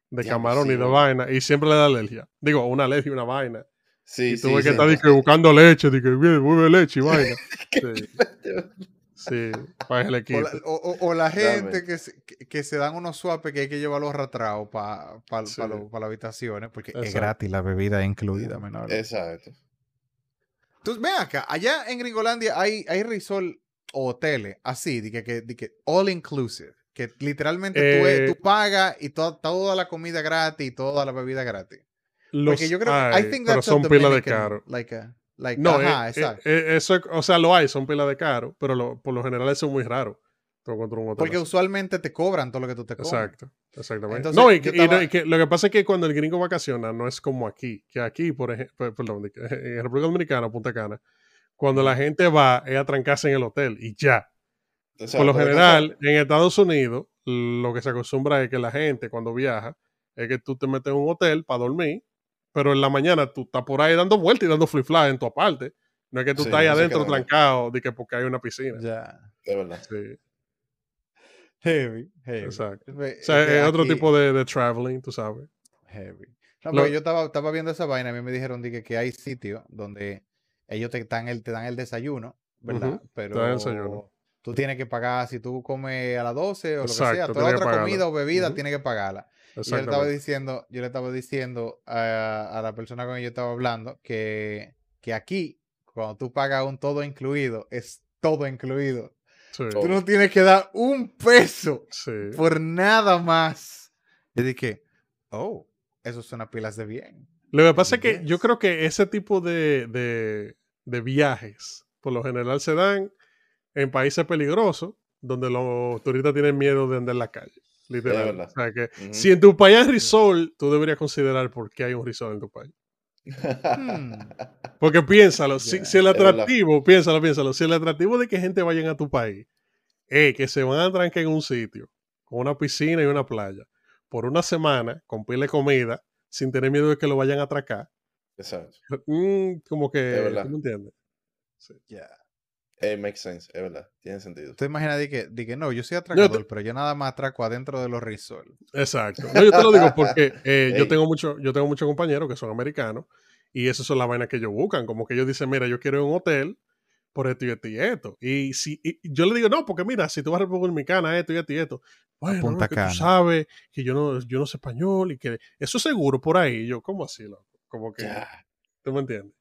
de Diablo, camarón sí, y de bro. vaina, y siempre le da alergia. Digo, una alergia y una vaina. Sí, y tú sí, que que buscando leche, di que "Bien, bebe leche y vaina. sí. para el O equipo. la, o- o- o la gente que se, que, que se dan unos swapes que hay que llevarlos arrastrados para pa, Sí. pa pa las habitaciones, porque es Exacto. gratis la bebida incluida, menor. Exacto. Entonces, ven acá, allá en Gringolandia hay, hay resort o hoteles así, de que, que, de que all inclusive, que literalmente tú, Eh, tú pagas y to- toda la comida gratis y toda la bebida gratis. Los Porque yo creo que I think pero that's a son pila de caro. Like a, like, No, ajá, eh, eh, exacto. eh, eso, es- o sea, lo hay, son pila de caro, pero lo- por lo general eso es muy raro. Un hotel Porque usualmente te cobran todo lo que tú te comes. Exacto, exactamente. Entonces, no, y, yo que- y no, estaba- y que lo que pasa es que cuando el gringo vacaciona no es como aquí, que aquí, por ejemplo, perdón, en República Dominicana, Punta Cana, cuando la gente va es a trancarse en el hotel y ya. Exacto, Por lo general, en Estados Unidos, lo que se acostumbra es que la gente cuando viaja es que tú te metes en un hotel para dormir, pero en la mañana tú estás por ahí dando vueltas y dando flip fly en tu aparte. No es que tú Sí, estás ahí adentro queda trancado de que porque hay una piscina. Ya. De verdad. Sí, Heavy, heavy. exacto. O sea, es otro tipo de, de traveling, tú sabes. Heavy. No, Lo- yo estaba, estaba viendo esa vaina, a mí me dijeron di que, hay sitios donde ellos te dan el, te dan el desayuno, ¿verdad? Pero dan el desayuno. tú tienes que pagar, si tú comes a las 12 o lo que sea, toda otra comida o bebida tienes que pagarla. Y yo le estaba diciendo, yo le estaba diciendo a, a la persona con quien yo estaba hablando que, que aquí, cuando tú pagas un todo incluido, es todo incluido. Sí, Tú no tienes que dar un peso sí. por nada más. Yo dije, oh, Eso suena pilas de bien. Lo que pasa es que yo creo que ese tipo de, de- de viajes, por lo general, se dan en países peligrosos, donde los turistas tienen miedo de andar en la calle. Literal. O sea que si en tu país hay resort, tú deberías considerar por qué hay un resort en tu país. Hmm. Porque piénsalo, si, el atractivo, piénsalo, piénsalo, si el atractivo de que gente vayan a tu país es que se van a trancar en un sitio con una piscina y una playa por una semana, con pile comida, sin tener miedo de que lo vayan a atracar, Exacto. mm, como que. ¿tú me entiendes? Ya. It makes sense, es verdad. Tiene sentido. Tú imaginas de que, de que no, yo soy atracador, pero yo nada más atraco adentro de los resorts. Exacto. No, yo te lo digo porque eh, yo tengo mucho, yo tengo muchos compañeros que son americanos y esas son las vainas que ellos buscan, como que ellos dicen, mira, yo quiero un hotel por esto y esto y esto. Y si y yo le digo, no, porque mira, si tú vas a República Dominicana, esto y esto y esto. Bueno, Punta no, que Cana. tú sabes que yo no, yo no sé español y que eso es seguro por ahí. Yo, ¿cómo así, loco? Como que, Ya. ¿tú me entiendes?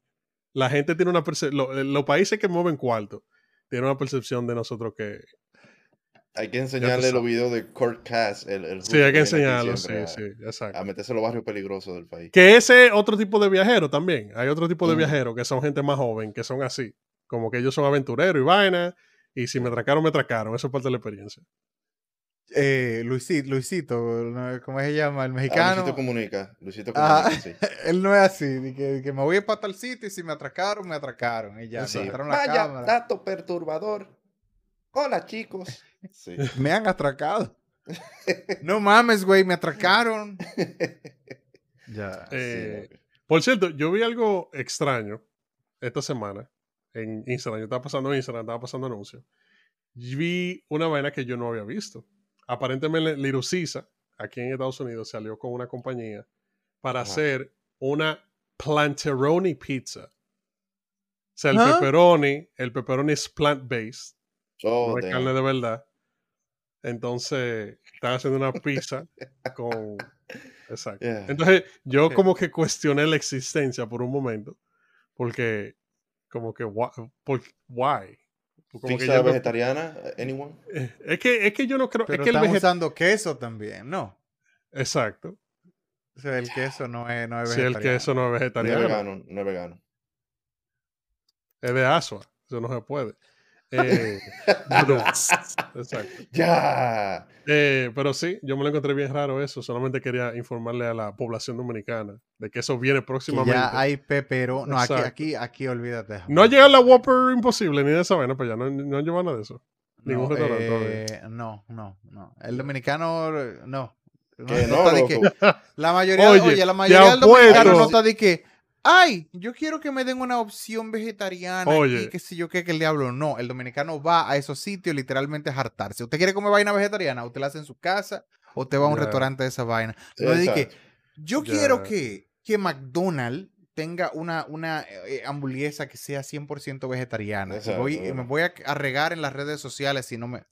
La gente tiene una percepción, los países que mueven cuarto tienen una percepción de nosotros que... Hay que enseñarle los videos de Kurt Cass. El, el Sí, hay que enseñarlo, sí, siempre sí, a- exacto. A meterse en los barrios peligrosos del país. Que ese otro tipo de viajero también. Hay otro tipo de Ujú. viajeros que son gente más joven, que son así. Como que ellos son aventureros y vaina. Y si me atracaron, me atracaron. Eso es parte de la experiencia. Eh, Luisito, Luisito. ¿cómo se llama? El Ah, mexicano. Luisito comunica. Luisito Ah, comunica, sí. él no es así, de que, de que me voy para tal sitio y si me atracaron, me atracaron. Y ya, la Vaya cámara. dato perturbador. Hola, chicos. Sí. Me han atracado. no mames, güey, me atracaron. ya. Eh. Por cierto, yo vi algo extraño esta semana en Instagram. Yo estaba pasando Instagram, estaba pasando anuncios. Y Vi una vaina que yo no había visto. Aparentemente, Little Caesar, aquí en Estados Unidos, salió con una compañía para Ajá. hacer una planteroni pizza. O sea, el ¿Ah? pepperoni, el pepperoni es plant-based, Oh, no es carne de verdad. Entonces, están haciendo una pizza con... Exacto. Yeah. Entonces, yo como que cuestioné la existencia por un momento. Porque, como que, why? por- why? Como que no- vegetariana, anyone? eh, es, que, es que yo no creo... Pero es que el están veget- usando queso también, ¿no? Exacto. O sea, el queso no es, no es Si el vegetariano. queso no es No es vegetariano, vegano, no es vegano. es de asua. Eso no se puede. Eh, exacto. ¡Ya! Eh, pero sí, yo me lo encontré bien raro eso. Solamente quería informarle a la población dominicana de que eso viene Que próximamente. ya hay pepero. No, aquí, aquí, aquí olvídate. No ha llegado la Whopper imposible ni de esa vaina para allá. No, no han llevado nada de eso. ningún no, restaurante eh, no, no, no. El dominicano, no. No, Que no está de que- la mayoría, Oye, oye, la mayoría del dominicano no está de que, ay, yo quiero que me den una opción vegetariana. Oye. Aquí, que si yo qué, que el diablo. No, el dominicano va a esos sitios literalmente a hartarse. ¿Usted quiere comer vaina vegetariana? Usted la hace en su casa o te va a un restaurante de esa vaina. No es de que, Exacto. yo quiero que, que McDonald's tenga una, una eh, hamburguesa que sea 100% vegetariana. Y voy- y me voy a, a regar en las redes sociales si no me...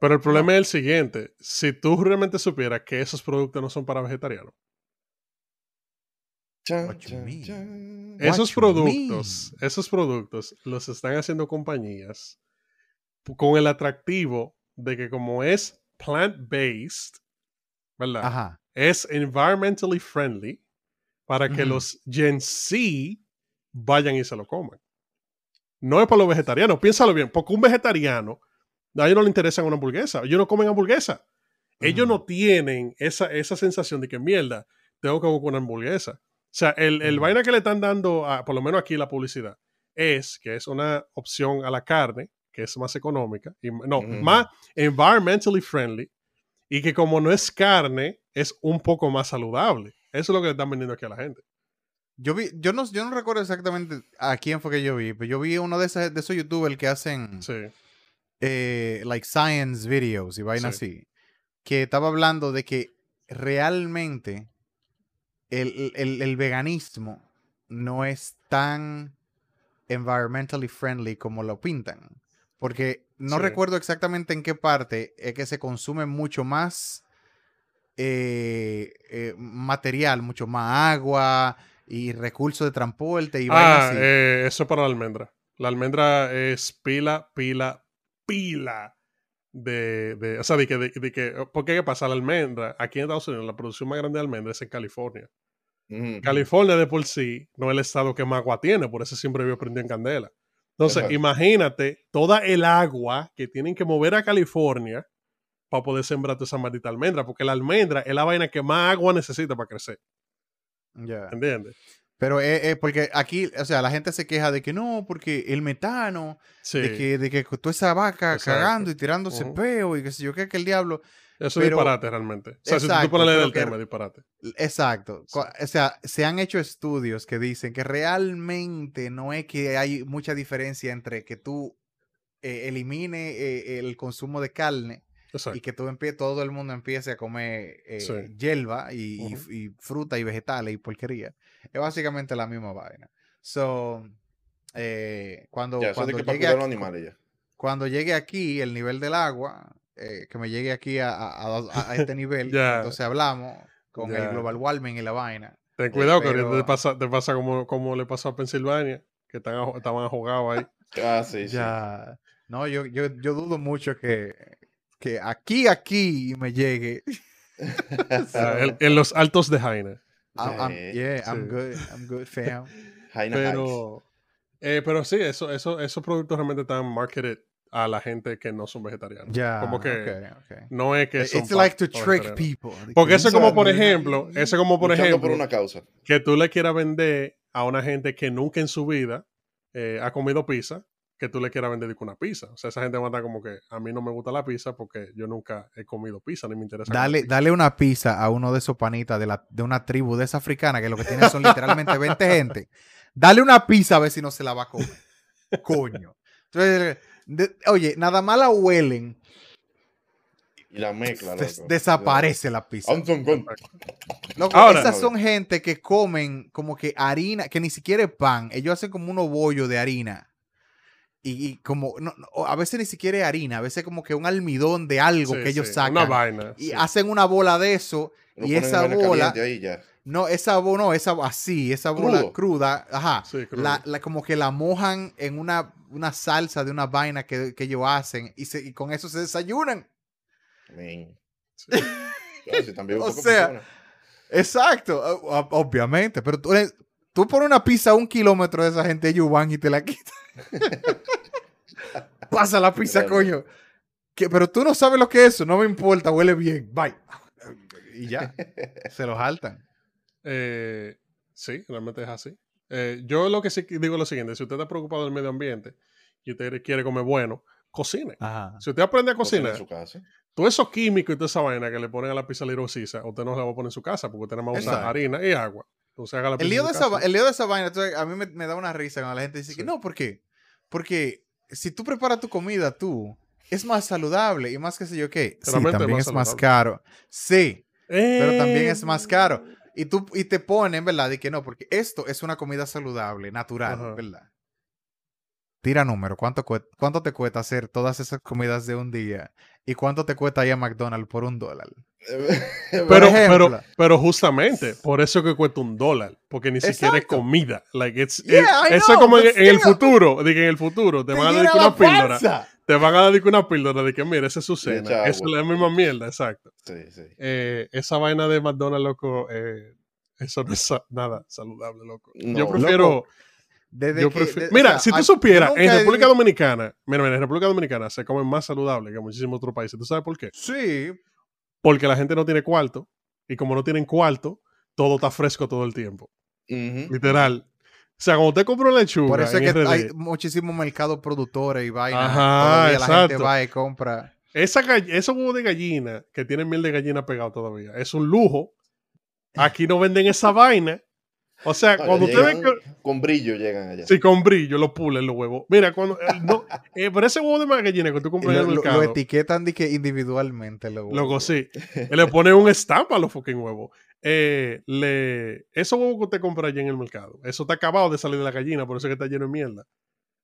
Pero el problema es el siguiente. Si tú realmente supieras que esos productos no son para vegetarianos, Chan, chan, mean? chan. Esos productos, esos productos los están haciendo compañías con el atractivo de que como es plant-based, ¿verdad? Ajá. Es environmentally friendly para que Ujú. los Gen Z vayan y se lo coman. No es para los vegetarianos, piénsalo bien, porque un vegetariano, a ellos no le interesa una hamburguesa, ellos no comen hamburguesa. Ellos Ujú. no tienen esa, esa sensación de que mierda, tengo que comer una hamburguesa. O sea, el, el vaina que le están dando, a, por lo menos aquí la publicidad, es que es una opción a la carne, que es más económica, y, no, más environmentally friendly, y que como no es carne, es un poco más saludable. Eso es lo que le están vendiendo aquí a la gente. Yo vi, yo no, yo no recuerdo exactamente a quién fue que yo vi, pero yo vi uno de, esos de esos youtubers que hacen Sí. eh, like science videos y vainas Sí. así, que estaba hablando de que realmente el, el- el veganismo no es tan environmentally friendly como lo pintan. Porque no Sí. recuerdo exactamente en qué parte es que se consume mucho más eh, eh, material, mucho más agua y recursos de transporte y Ah, así. eh, eso es para la almendra. La almendra es pila, pila, pila de... de- o sea, de que, de, de que... ¿Por qué qué pasa? La almendra, aquí en Estados Unidos, la producción más grande de almendra es en California. California de por sí no es el estado que más agua tiene, por eso siempre vive prendido en candela. Entonces, Exacto. imagínate toda el agua que tienen que mover a California para poder sembrar toda esa maldita almendra, porque la almendra es la vaina que más agua necesita para crecer, Ya. ¿entiendes? Pero eh, eh, porque aquí, o sea, la gente se queja de que no, porque el metano, Sí, de que, de que toda esa vaca Exacto. cagando y tirándose Ujú. peo y qué sé yo qué, que el diablo. Eso es disparate realmente. O sea, si tú pones que- tema, disparate. Exacto. O sea, se han hecho estudios que dicen que realmente no es que hay mucha diferencia entre que tú eh, elimine eh, el consumo de carne Exacto. y que tú todo el mundo empiece a comer eh, Sí. hierba y, fruta y vegetales y porquería. Es básicamente la misma vaina. So, eh, cuando, Ya, cuando, llegue cuando llegue aquí el nivel del agua, eh, que me llegue aquí a, a- a- a este nivel, Ya. entonces hablamos con el global warming y la vaina. Ten cuidado que te pasa, te pasa como, como le pasó a Pensilvania, que están estaban ahogados ahí. Ah, sí, sí. Ya. No, yo, yo, yo dudo mucho que, que aquí, aquí me llegue. En, en los altos de Jaina. I'm- I'm- Eh, yeah, I'm sí. good. I'm good, fam. Jaina. Pero, eh, pero sí, eso, eso, esos productos realmente están marketed a la gente que no son vegetarianos. Ya. Como que no es que son It's like to trick people. Porque que eso como, por ejemplo, eso es como, por ejemplo, por una causa. que tú le quieras vender a una gente que nunca en su vida eh, ha comido pizza, que tú le quieras vender una pizza. O sea, esa gente va a estar como que a mí no me gusta la pizza porque yo nunca he comido pizza, ni me interesa. Dale, pizza". dale una pizza a uno de esos panitas de, la, de una tribu de esa africana que lo que tienen son literalmente 20 gente. Dale una pizza a ver si no se la va a comer. Coño. Entonces, de- oye, nada más la huelen, Y la mezcla, des- desaparece la pizza. Loco, Ahora- esas son gente que comen como que harina, que ni siquiera es pan. Ellos hacen como unos bollos de harina. Y, y como, no, no, a veces ni siquiera es harina, a veces como que un almidón de algo Sí, que ellos sí, sacan. Una vaina. y sí. hacen una bola de eso. Lo y esa bola, caliente Ahí ya. no, esa bola, no, esa así, esa bola Crudo. cruda, ajá. Sí, crudo. La, la- como que la mojan en una, una salsa de una vaina que, que ellos hacen y, se, y con eso se desayunan. Sí. También O sea. Exacto, obviamente, pero tú, tú pones una pizza a un kilómetro de esa gente, ellos van y te la quitan. Pasa la pizza, Claro. coño. Que, pero tú no sabes lo que es eso, no me importa, huele bien, bye. Y ya, se lo saltan. Eh, sí, realmente es así. Eh, yo lo que sí que digo es lo siguiente: si usted está preocupado del medio ambiente y usted quiere comer bueno, cocine. Ajá. Si usted aprende a Cocina cocinar, en su casa. todos esos químicos y toda esa vaina que le ponen a la pizza lirocisa, usted no la va a poner en su casa porque usted nada más usa harina y agua. Entonces haga la El lío, en de su esa, el lío de esa vaina, entonces, a mí me, me da una risa cuando la gente dice que Sí. no, ¿por qué? Porque si tú preparas tu comida tú, es más saludable y más que sé yo qué. Sí, es también más es más caro. Sí, pero también es más caro. Y tú y te ponen, ¿verdad? De que no, porque esto es una comida saludable, natural. ¿verdad? Tira número, ¿cuánto, ¿cuánto te cuesta hacer todas esas comidas de un día? ¿Y cuánto te cuesta ir a McDonald's por un dólar? Pero, Por pero, pero justamente, por eso que cuesta un dólar, porque ni siquiera es comida. Like, it's- Yeah, it- I eso es como en, el futuro, de que en el futuro te, van a dar una píldora. panza! Te van a dar una píldora de que, mira, esa es su cena. Eso es la misma mierda, exacto. Sí, sí. Eh, esa vaina de McDonald's, loco, eh, eso no es sa- nada saludable, loco. yo prefiero. Loco, Desde yo que- prefiero- de- o mira, sea, si tú supieras, en República Dominicana, mira, mira, en República Dominicana se come más saludable que en muchísimos otros países. ¿Tú sabes por qué? Sí, Porque la gente no tiene cuarto. Y como no tienen cuarto, todo está fresco todo el tiempo. Literal. O sea, cuando usted compra una lechuga. por eso es que RD, hay muchísimos mercados productores y vainas. Ajá, la gente va y compra. Esa esos huevos de gallina que tienen miel de gallina pegado todavía, es un lujo. Aquí no venden esa vaina. O sea, No, cuando usted ve. Con brillo llegan allá. Sí, con brillo lo pulen los huevos. Mira, cuando. eh, no, eh, pero ese huevo de gallina que tú compras en el mercado. lo etiquetan de que individualmente. Lo, Loco, sí. Le pone un estampa a los fucking huevos. Eh, le, esos huevos que usted compra allí en el mercado, eso está acabado de salir de la gallina, por eso es que está lleno de mierda.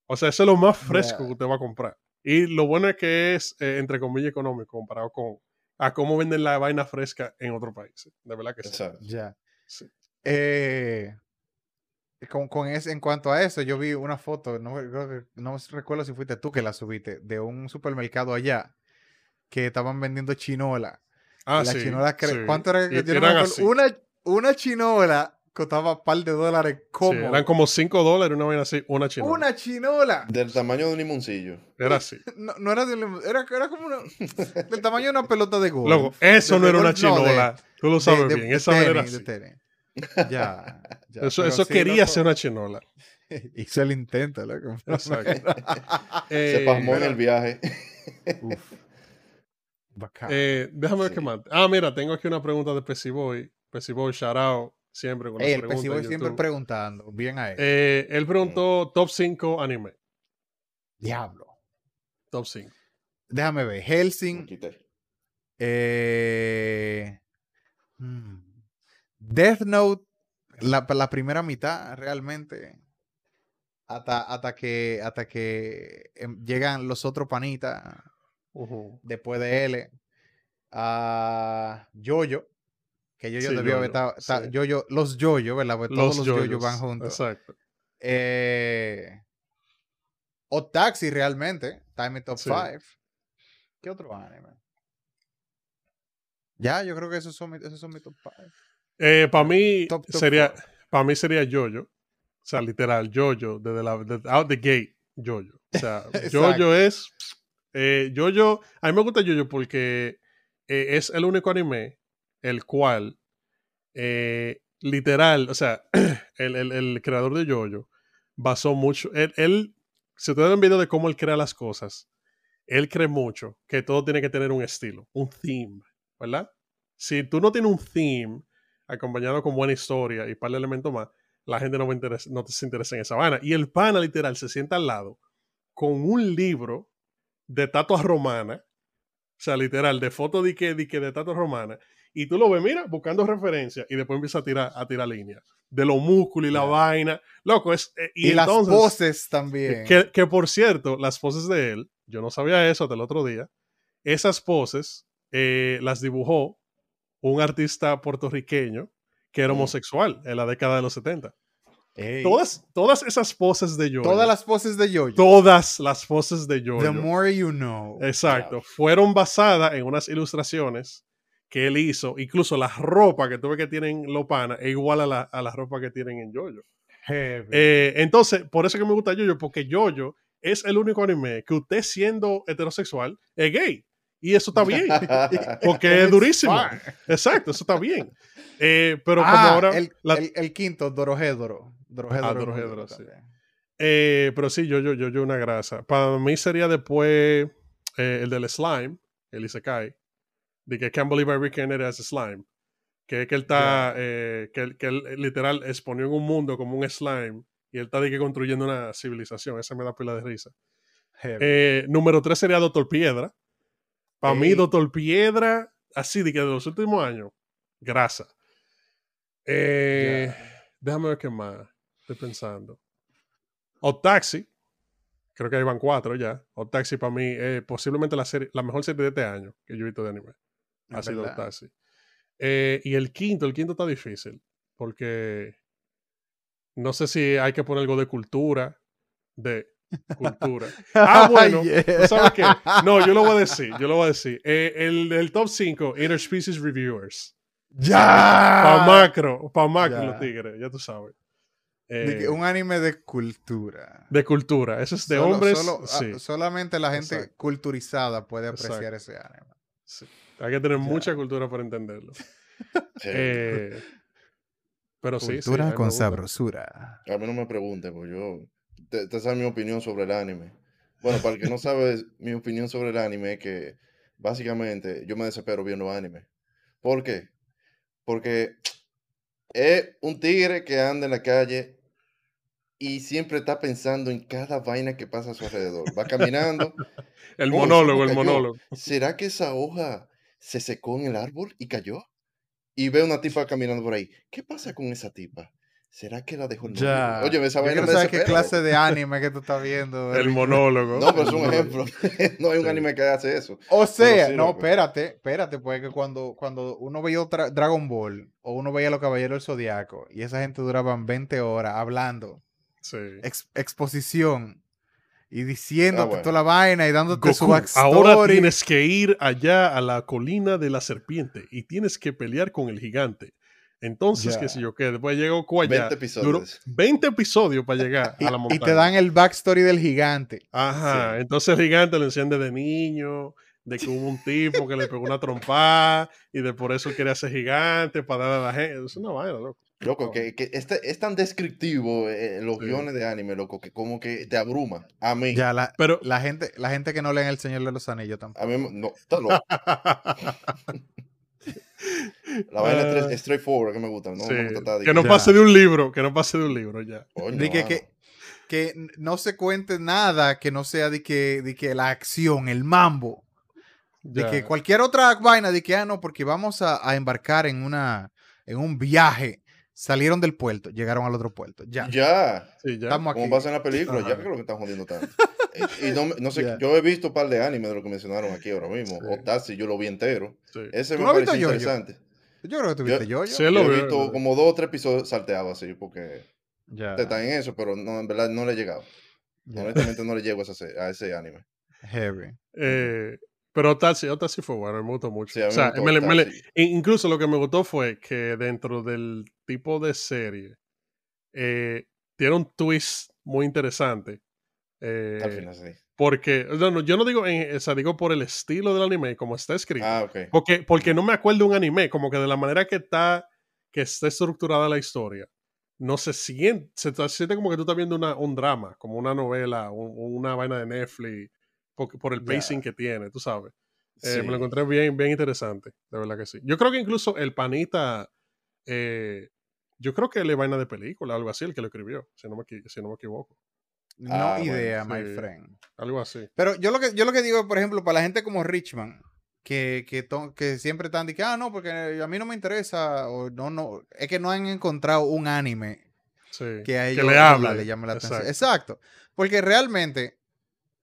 O sea, eso es lo más fresco que usted va a comprar. Y lo bueno es que es, eh, entre comillas, económico comparado con a cómo venden la vaina fresca en otros países. De verdad que sí. Ya. Sí. Eh, con, con ese, en cuanto a eso, yo vi una foto, no, no recuerdo si fuiste tú que la subiste, de un supermercado allá que estaban vendiendo chinola. Ah, la sí, chinola, cre- sí. ¿cuánto era? Y eran así. Una, una chinola costaba un par de dólares Sí, como eran como 5 dólares, una vaina así, una chinola. una chinola. Del tamaño de un limoncillo. Era así. No, no era, de un- era, era como una, del tamaño de una pelota de golf. Luego, eso De- no de era una golf, no, de- chinola. Tú lo sabes de- bien. de Esa era tenis, así. tenis. Ya, ya, Eso, eso sí, quería loco, ser una chinola. Hizo el intento, loco. Exacto. Se Eh, pasmó en el viaje. Uf. Bacán. eh, déjame ver Sí. qué más. Ah, mira, tengo aquí una pregunta de Pesiboy. Pesiboy, shout out siempre con Ey, el. Pesiboy siempre preguntando. Bien a él. Eh, él preguntó top 5 anime. Diablo. Top 5. Déjame ver. Helsing. eh, hmm, Death Note. La, la primera mitad, realmente. Hasta, hasta que, hasta que em, llegan los otros panitas después de L. A Jojo. Que Jojo Sí, debió haber estado. ta- sí. Jojo- los Jojo, ¿verdad? Porque todos los Jojo van juntos. Exacto. Eh, o Taxi realmente. Time Top Sí. 5. ¿Qué otro anime? Ya, yo creo que esos son, mi- esos son mis top 5. para mí Top- top sería, para mí sería Jojo. O sea, literal, Jojo, desde la, desde out the gate, Jojo. O sea. Jojo es, eh, Jojo, a mí me gusta Jojo porque eh, es el único anime el cual, eh, literal, o sea, el, el- el creador de Jojo basó mucho, él, él, si ustedes ven video de cómo él crea las cosas, él cree mucho que todo tiene que tener un estilo, un theme, ¿verdad? Si tú no tienes un theme acompañado con buena historia y par de elementos más, la gente no, va a interes- no se interesa en esa vaina. Y el pana, literal, se sienta al lado con un libro de tatuas romanas, o sea, literal, de fotos de que, de que de tatuas romanas, y tú lo ves, mira, buscando referencias, y después empieza a tirar, a tirar líneas de los músculos y la Ya. vaina. Loco, es. eh, Y, y, las poses también. que, que por cierto, las poses de él, yo no sabía eso hasta el otro día. Esas poses eh, las dibujó un artista puertorriqueño que era Mm. homosexual en la década de los 70. Todas, todas esas poses de Jojo. todas las poses de Jojo. todas las poses de Jojo. The more you know. Exacto. Fueron basadas en unas ilustraciones que él hizo. Incluso la ropa que tuve que tienen los panas es igual a la, a la ropa que tienen en Jojo. Eh, entonces, por eso que me gusta Jojo, porque Jojo es el único anime que usted siendo heterosexual es gay. Y eso está bien, porque es It's durísimo. fine. Exacto, eso está bien. Eh, pero como Ah, ahora... el, la- el, el quinto, Dorohedoro. Dorohedoro. Ah, sí. eh, pero sí, Jojo, Jojo una grasa. Para mí sería después eh, el del slime, el Isekai, de que Can't Believe I Reincarnated as a Slime. Que es que él está, eh, que, él- que él literal exponió en un mundo como un slime y él está de que construyendo una civilización. Esa me da pila de risa. Número 3 sería Doctor Piedra. Para mí. Doctor Piedra, así de que de los últimos años, grasa. Déjame ver qué más. Estoy pensando. O Taxi. Creo que ahí van cuatro ya. O Taxi para mí es posiblemente la, serie, la mejor serie de este año que yo he visto de anime. Ha sido. Taxi. Eh, y el quinto, el quinto está difícil. Porque no sé si hay que poner algo de cultura. De cultura. Ah, bueno. Yeah. ¿Tú ¿Sabes qué? No, yo lo voy a decir. Yo lo voy a decir. Eh, el, el top 5, Interspecies Reviewers. ¡Ya! Para macro. Para macro, Ya. los tigres. Ya tú sabes. Eh, un anime de cultura. de cultura. Eso es de Solo- hombres. solo- ah, solamente la gente Exacto. culturizada puede apreciar Exacto. ese anime. sí. Hay que tener Ya. mucha cultura para entenderlo. Eh, pero sí, Cultura con sabrosura. A mí no me pregunten, pues yo. Te, te sabe mi opinión sobre el anime. Bueno, para el que no sabe, mi opinión sobre el anime es que básicamente yo me desespero viendo anime. ¿Por qué? Porque es un tigre que anda en la calle y siempre está pensando en cada vaina que pasa a su alrededor. Va caminando. El Oh, monólogo, ¿cómo el monólogo. ¿Será que esa hoja se secó en el árbol y cayó? Y ve una tipa caminando por ahí. ¿Qué pasa con esa tipa? ¿Será que la dejó el? Ya. Oye, esa vaina me saber qué clase de anime que tú estás viendo. El monólogo. No, pero es un ejemplo. no hay un Sí. anime que hace eso. O sea, sí, no, loco. espérate, espérate, pues que cuando, cuando uno veía otra- Dragon Ball o uno veía Los Caballeros del Zodiaco y esa gente duraban 20 horas hablando, Sí. ex- exposición y diciéndote Ah, bueno. toda la vaina y dándote su Goku, backstory. ahora tienes que ir allá a la colina de la serpiente y tienes que pelear con el gigante. Entonces, Ya. qué sé yo qué. Después llegó Cuaya. 20 episodios. 20 episodios para llegar Y, a la y montaña. te dan el backstory del gigante. Ajá. Sí. Entonces el gigante lo enciende de niño, de que hubo un tipo que le pegó una trompada y de por eso quería ser gigante para darle a la gente. Es una vaina, loco. Loco, que, que este, es tan descriptivo eh, los Sí. guiones de anime, loco, que como que te abruma. A mí. Ya, la, Pero. la gente, la gente que no lee El Señor de los Anillos tampoco. A mí no, está loco. La vaina es Ah. straightforward que me gusta. No, sí, me gusta que no Ya. pase de un libro, que no pase de un libro ya. Coño, De que, que, que no se cuente nada que no sea de que, de que la acción, el mambo. De Ya. que cualquier otra vaina, de que, ah, no, porque vamos a, a embarcar en, una, en un viaje. Salieron del puerto, llegaron al otro puerto. Ya. Ya. Sí, ya. Estamos aquí. Como pasa en la película, ya Ajá. que es lo que están jodiendo tanto. Eh, y no, me- no sé, Ya. yo he visto un par de anime de lo que mencionaron aquí ahora mismo. Sí. O Taxi, yo lo vi entero. Sí. Ese ¿Tú me lo has visto, pareció Yoyo? interesante. Yo creo que tuviste yo. Sí, Yo lo he visto veo. como dos o tres episodios salteados así, porque Ya. está en eso, pero no, en verdad no le he llegado. ya. Honestamente no le llego a ese, a ese anime. Heavy. Eh, pero Taxi, Taxi fue bueno, me gustó mucho. Sí, o sea, me me me le- incluso lo que me gustó fue que dentro del tipo de serie eh, tiene un twist muy interesante. Eh, Al final sí. porque, no, no, yo no digo, en, o sea, digo por el estilo del anime, como está escrito. Ah, ok. Porque, porque no me acuerdo de un anime, como que de la manera que está, que está estructurada la historia, no se siente, se, te siente como que tú estás viendo una, un drama, como una novela, un- una vaina de Netflix, por, por el pacing que tiene, tú sabes. Eh, Sí. Me lo encontré bien, bien interesante, de verdad que sí. Yo creo que incluso el panita, eh, yo creo que él es vaina de película, algo así, el que lo escribió, si no me, equi- si no me equivoco. No Ah, bueno, idea, my sí. friend. Algo así. Pero yo lo que, yo lo que digo, por ejemplo, para la gente como Richman, que, que, to- que siempre están que, ah, no, porque a mí no me interesa, o no, no, es que no han encontrado un anime Sí. que a ellos le habla. le llame la atención. Exacto. Exacto. Porque realmente,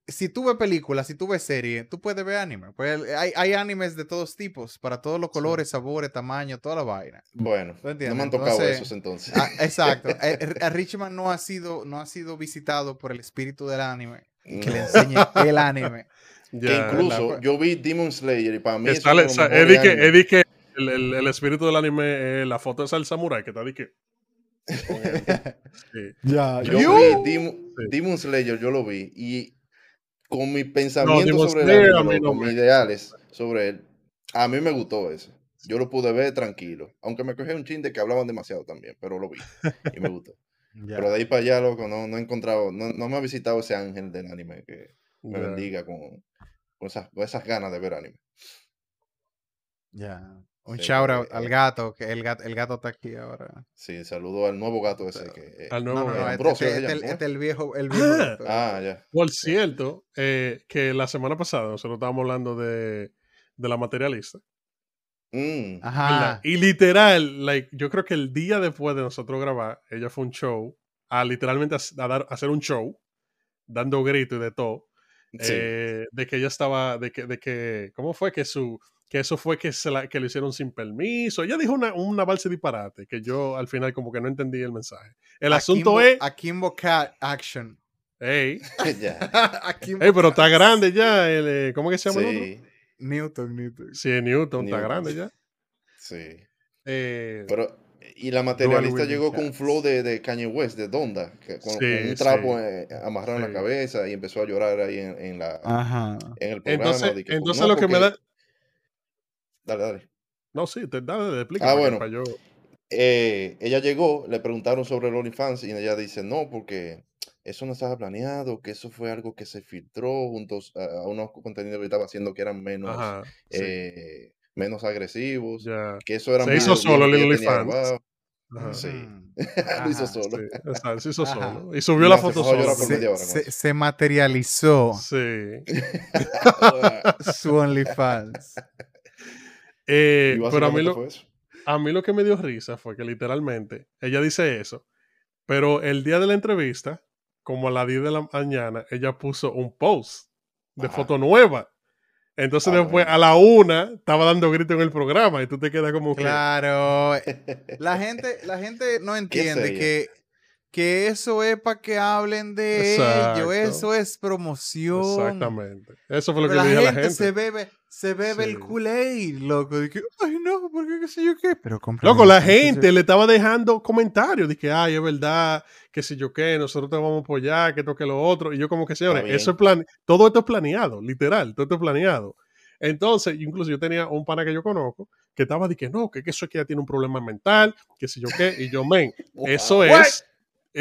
si tú ves películas, si tú ves series, tú puedes ver anime. Pues hay, hay animes de todos tipos, para todos los colores, sabores, tamaños, toda la vaina. Bueno, ¿Tú no me han tocado Entonces- esos entonces. Ah, exacto. Eh, A, Richman no ha sido, no ha sido visitado por el espíritu del anime, que le enseñe el anime. Que Ya. incluso ¿verdad? yo vi Demon Slayer y para mí Que eso sale, es es de que, anime. es de que el, el- el espíritu del anime, eh, la foto esa del samurái, que está de que. Sí. Ya, Yo yo- vi Demon, Sí. Demon Slayer, yo lo vi y con mis pensamientos Demon sobre no con mis ideales sobre él, a mí me gustó ese. Yo lo pude ver tranquilo, aunque me cogí un chin de que hablaban demasiado también, pero lo vi y me gustó. Pero de ahí para allá, loco, no, no he encontrado, no, no me ha visitado ese ángel del anime que me bendiga con, con esas, con esas ganas de ver anime. Ya. Un Sí, shout out eh, al gato, que el gato, el gato está aquí ahora. Sí, saludo al nuevo gato ese que... eh, Al nuevo no, no, gato. este, este- este- ¿cómo este el viejo, el viejo Ah. gato. Ah, ya. Por cierto, eh, que la semana pasada nosotros estábamos hablando de, de la materialista. Mm, ¿verdad? Ajá. Y literal, like, yo creo que el día después de nosotros grabar, ella fue a un show, a literalmente a, a dar, a hacer un show, dando gritos y de todo, sí. eh, de que ella estaba, de que, de que, ¿cómo fue? Que su, que eso fue que, se la, que lo hicieron sin permiso. Ella dijo una, una balsa disparate, que yo al final como que no entendí el mensaje. El asunto Akimbo- es, Akimbo Cat Action. hey, ya. Akimbo hey, pero está grande ya, el, eh, ¿cómo que se llama? el otro? Sí, Newton, Newton. Sí, Newton, está Newton. grande ya. sí. Eh, Pero, y la materialista llegó con un flow de, de Kanye West, de Donda, que con, Sí, con un trapo sí. eh, amarrado en Sí. la cabeza y empezó a llorar ahí en, en la, Ajá. en el programa. entonces, que, entonces no, lo que me porque- da... Dale, dale. No, sí, te da, explica. Ah, bueno. Yo... Eh, ella llegó, le preguntaron sobre el OnlyFans y ella dice, no, porque eso no estaba planeado, que eso fue algo que se filtró juntos a, a unos contenidos que estaba haciendo que eran menos, Ajá, sí, eh, menos agresivos, ya. que eso era Se hizo solo el OnlyFans. Ajá, Sí. Mm. Lo hizo Ajá. solo. Sí, exacto, se hizo Ajá. solo. Y subió la foto solo. Se, se materializó Sí. su OnlyFans. Eh, pero a mí, lo, fue eso. a mí lo que me dio risa fue que literalmente ella dice eso, pero el día de la entrevista, como a las 10 de la mañana, ella puso un post de Ajá. foto nueva. Entonces Ah, después bueno. a la una estaba dando grito en el programa y tú te quedas como que... Claro. La gente, la gente no entiende que, que eso es para que hablen de Exacto. ellos, eso es promoción. Exactamente. Eso fue lo que la dije a la gente. se bebe, se bebe Sí. el Kool-Aid, loco. Que, ay, no, porque qué sé yo qué. Pero Loco, la qué sé yo. gente le estaba dejando comentarios que, ay, es verdad, que si yo qué, nosotros te vamos a apoyar, que esto, que lo otro. Y yo como que, señores, eso es plan, todo esto es planeado, literal, todo esto es planeado. Entonces, incluso yo tenía un pana que yo conozco que estaba de que no, que, que eso es que ya tiene un problema mental, que si yo qué, y yo, men, eso es,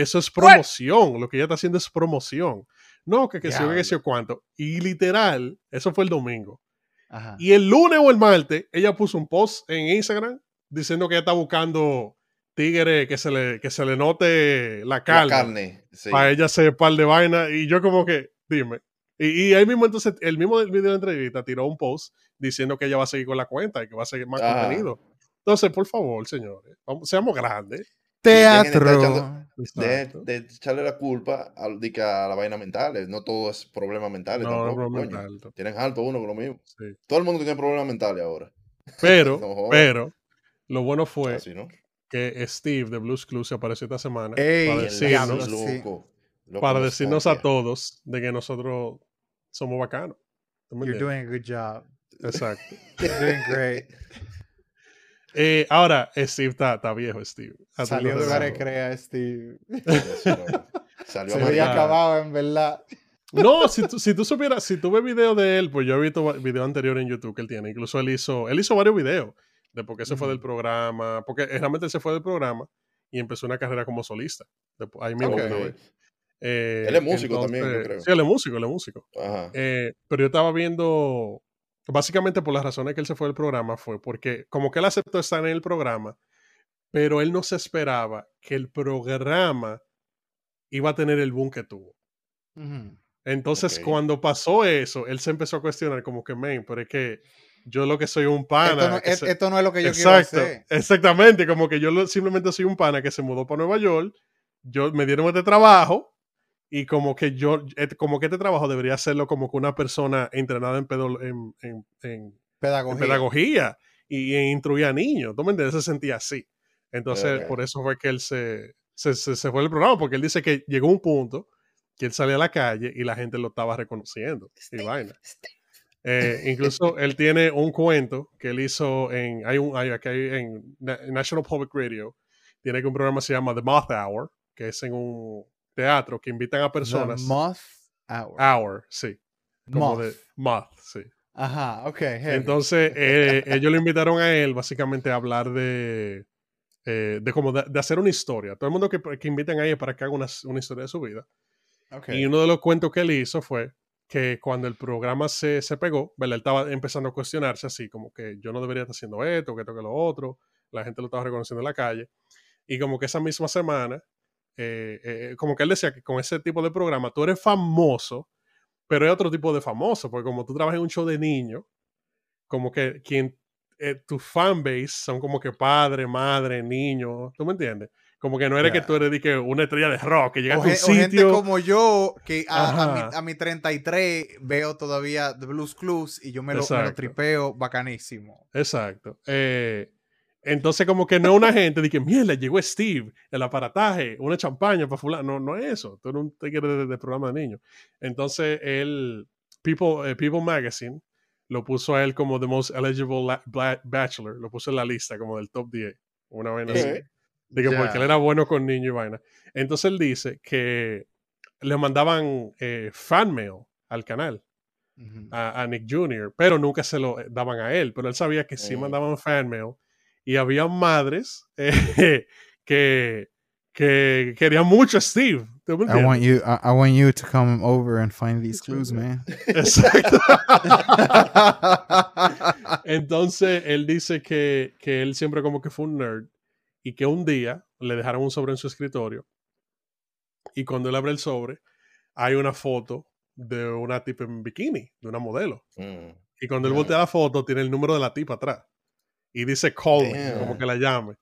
eso es promoción, lo que ella está haciendo es promoción. No, que, que yo qué, que yo cuánto. Y literal, eso fue el domingo. Ajá. Y el lunes o el martes, ella puso un post en Instagram diciendo que ella está buscando tigre que se le, que se le note la La carne, carne. Sí. para ella hacer par de vainas. Y yo como que, dime. Y, y ahí mismo entonces, el mismo del video de entrevista tiró un post diciendo que ella va a seguir con la cuenta y que va a seguir más Ajá. contenido. Entonces, por favor, señores, vamos- seamos grandes. Teatro. De, de echarle la culpa a, de que a la vaina mental. No todo es problemas mentales No, tampoco. no, coño. mental, Tienen alto uno con lo mismo. sí. Todo el mundo tiene problemas mentales ahora. Pero, No pero, lo bueno fue Así, ¿no? que Steve de Blues Clues se apareció esta semana Ey, para decirnos, loco. Loco, para no decirnos a todos de que nosotros somos bacanos. ¿Tú me You're doing a good job. Exacto. You're doing great. Eh, ahora, Steve está, está viejo, Steve. Salió de te Gare da- Crea, Steve. Salió Se amarillo. acabado, en verdad. No, si tú, si tú supieras, si tú ves video de él, pues yo he visto va- video anterior en YouTube que él tiene. Incluso él hizo, él hizo varios videos de por qué se fue del programa. Porque realmente él se fue del programa y empezó una carrera como solista. Ahí mismo. Ok. otra vez. Eh, Él es músico también, yo creo. Sí, él es músico, él es músico. Ajá. Eh, pero yo estaba viendo, básicamente por las razones que él se fue del programa fue porque como que él aceptó estar en el programa, pero él no se esperaba que el programa iba a tener el boom que tuvo. Entonces, cuando pasó eso, él se empezó a cuestionar como que, men, pero es que yo lo que soy un pana. Esto no, que es- se- esto no es lo que yo Exacto, quiero hacer. exactamente, como que yo lo- simplemente soy un pana que se mudó para Nueva York, yo me dieron este trabajo y como que yo, et- como que este trabajo debería hacerlo como que una persona entrenada en, pedo- en, en- en- en Pedagogía. pedagogía y en instruir a niños, ¿tú me entiendes? Se sentía así. Entonces, Ok. por eso fue que él se, se, se- se fue del programa, porque él dice que llegó un punto que él salía a la calle y la gente lo estaba reconociendo y vaina. Eh, incluso él tiene un cuento que él hizo en, hay un, hay, aquí hay en Na- National Public Radio, tiene que un programa que se llama The Moth Hour, que es en un teatro que invitan a The personas. Moth Hour. Hour, sí. Como Moth. de moth, sí. Ajá, ok. heavy. Entonces, eh, ellos lo invitaron a él básicamente a hablar de, eh, de como de, de hacer una historia. Todo el mundo que, que invitan a él para que haga una, una historia de su vida. Ok. Y uno de los cuentos que él hizo fue que cuando el programa se, se pegó, ¿verdad? él estaba empezando a cuestionarse así, como que yo no debería estar haciendo esto, que esto, que lo otro. La gente lo estaba reconociendo en la calle. Y como que esa misma semana, eh, eh, como que él decía que con ese tipo de programa tú eres famoso, pero hay otro tipo de famoso, porque como tú trabajas en un show de niños, como que quien eh, tu fanbase son como que padre, madre, niño, ¿tú me entiendes? Como que no eres Ya. que tú eres de que una estrella de rock, que llega o, a un ge- o gente sitio. como yo, que a, a mi, a mi 33 veo todavía The Blues Clues y yo me lo, me lo tripeo bacanísimo. Exacto. Eh, entonces, como que no es una gente de que, mierda, llegó Steve, el aparataje, una champaña para fulano. No, no es eso. Tú eres un tigre de, de programa de niños. Entonces, él, People, eh, People Magazine lo puso a él como the most eligible bachelor. Lo puso en la lista como del top 10. Una vaina así. De que porque él era bueno con niños y vaina. Entonces, él dice que le mandaban eh, fan mail al canal a, a Nick Jr., pero nunca se lo eh, daban a él. Pero él sabía que sí mandaban fan mail y había madres eh, que, que querían mucho a Steve. ¿Tú me I want you, I, I want you to come over and find these clues, man. Exacto. Entonces él dice que, que él siempre como que fue un nerd y que un día le dejaron un sobre en su escritorio y cuando él abre el sobre hay una foto de una tipa en bikini, de una modelo. Mm. Y cuando él voltea la foto, tiene el número de la tipa atrás. Y dice call me, como que la llame.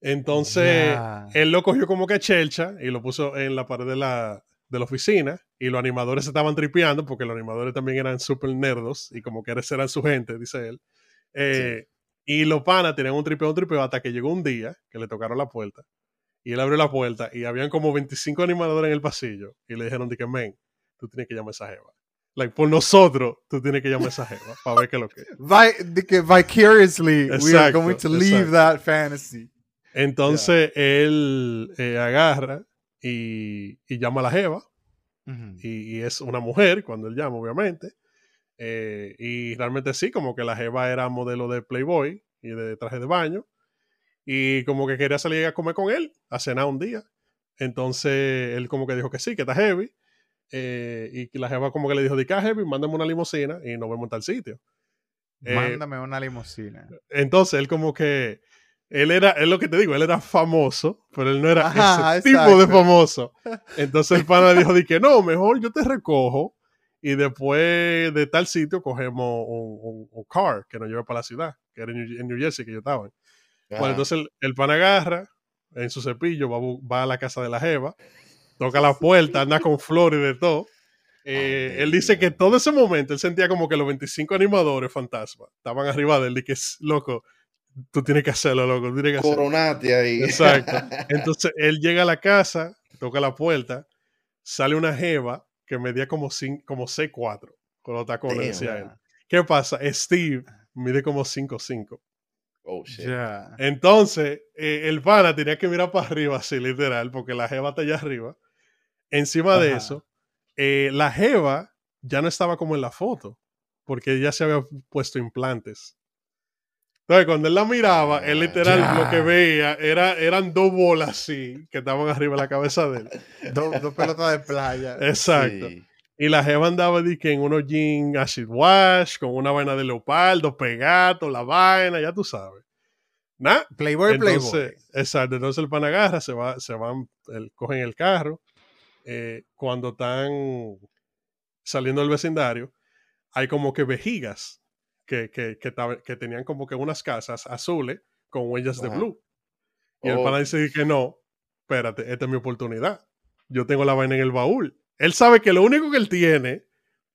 Entonces, él lo cogió como que a chelcha y lo puso en la pared de la, de la oficina. Y los animadores se estaban tripeando porque los animadores también eran super nerdos y como que eran su gente, dice él. Eh, Y los panas tenían un tripeo, un tripeo hasta que llegó un día que le tocaron la puerta Y él abrió la puerta y habían como 25 animadores en el pasillo. Y le dijeron, que, men, tú tienes que llamar a esa jeva. Like, por nosotros, tú tienes que llamar a esa jeva para ver qué es lo que es. Vi- que vicariously, we are Exacto, going to leave exacto. that fantasy. Entonces él eh, agarra y, y llama a la jeva. Y, y es una mujer cuando él llama, obviamente. Eh, y realmente sí, como que la Jeva era modelo de Playboy y de traje de baño. Y como que quería salir a comer con él, a cenar un día. Entonces él como que dijo que sí, que está heavy. Eh, y la Jeva como que le dijo, di que heavy, mándame una limusina y nos vemos en tal sitio. Eh, Mándame una limusina. Entonces él como que, él era, es lo que te digo, él era famoso, pero él no era Ajá, ese tipo de exacto. famoso. Entonces el pana dijo, di que no, mejor yo te recojo y después de tal sitio cogemos un, un- un car que nos lleve para la ciudad, que era en New, en New Jersey que yo estaba. Bueno, Ajá. entonces el, el pana agarra en su cepillo, va, va a la casa de la jeva, toca la puerta, anda con flores y de todo. Eh, él dice que todo ese momento él sentía como que los 25 animadores fantasmas estaban arriba de él y que, "S- loco, tú tienes que hacerlo, loco, tú tienes que hacerlo. Coronate ahí. Exacto. Entonces él llega a la casa, toca la puerta, sale una jeva que medía como, cin- como 6'4 con los tacones, decía él. ¿Qué pasa? Steve mide como 5'5. Oh, shit. Ya. Entonces, eh, el pana tenía que mirar para arriba, así literal, porque la jeva está allá arriba. Encima de Ajá. eso, eh, la jeva ya no estaba como en la foto, porque ella se había puesto implantes. Entonces, cuando él la miraba, él literal Ya. lo que veía era, eran dos bolas así que estaban arriba de la cabeza de él. Dos dos pelotas de playa. Exacto. Sí. Y la jeva andaba de que en unos jeans acid wash, con una vaina de leopardo, pegato, la vaina, ya tú sabes. Nah, Playboy, entonces, Playboy. exacto, entonces el pan agarra, se va, se van, el- cogen el carro. Eh, cuando están saliendo del vecindario, hay como que vejigas que, que, que, tenían como que unas casas azules con huellas de blue. Y el pana dice que no, espérate, esta es mi oportunidad. Yo tengo la vaina en el baúl. Él sabe que lo único que él tiene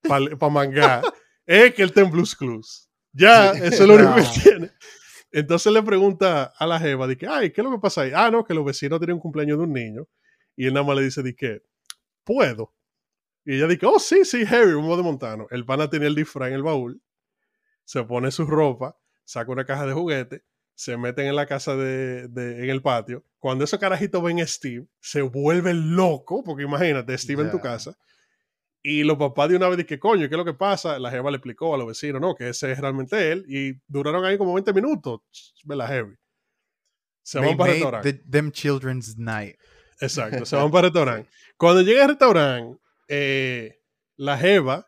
para mangar es que él está en Blues Clues. Ya, eso es lo único que él tiene. Entonces le pregunta a la jeva, de que, ay, ¿qué es lo que pasa ahí? Ah, no, que los vecinos tienen un cumpleaños de un niño. Y él nada más le dice, de que, puedo. Y ella dice, oh, sí, sí, Harry, un modo montano. El pana tenía el disfraz en el baúl, se pone su ropa, saca una caja de juguetes, se meten en la casa de, de- en el patio. Cuando esos carajitos ven a Steve, se vuelven locos, porque imagínate, Steve en tu casa. Y los papás de una vez dicen, coño, ¿qué es lo que pasa? La jeva le explicó a los vecinos, no, que ese es realmente él. Y duraron ahí como 20 minutos, ¿verdad, Heavy? Se They van para el restaurante. the- them children's night. Exacto, se van para el restaurante. Cuando llega al restaurante, eh, la Jeva,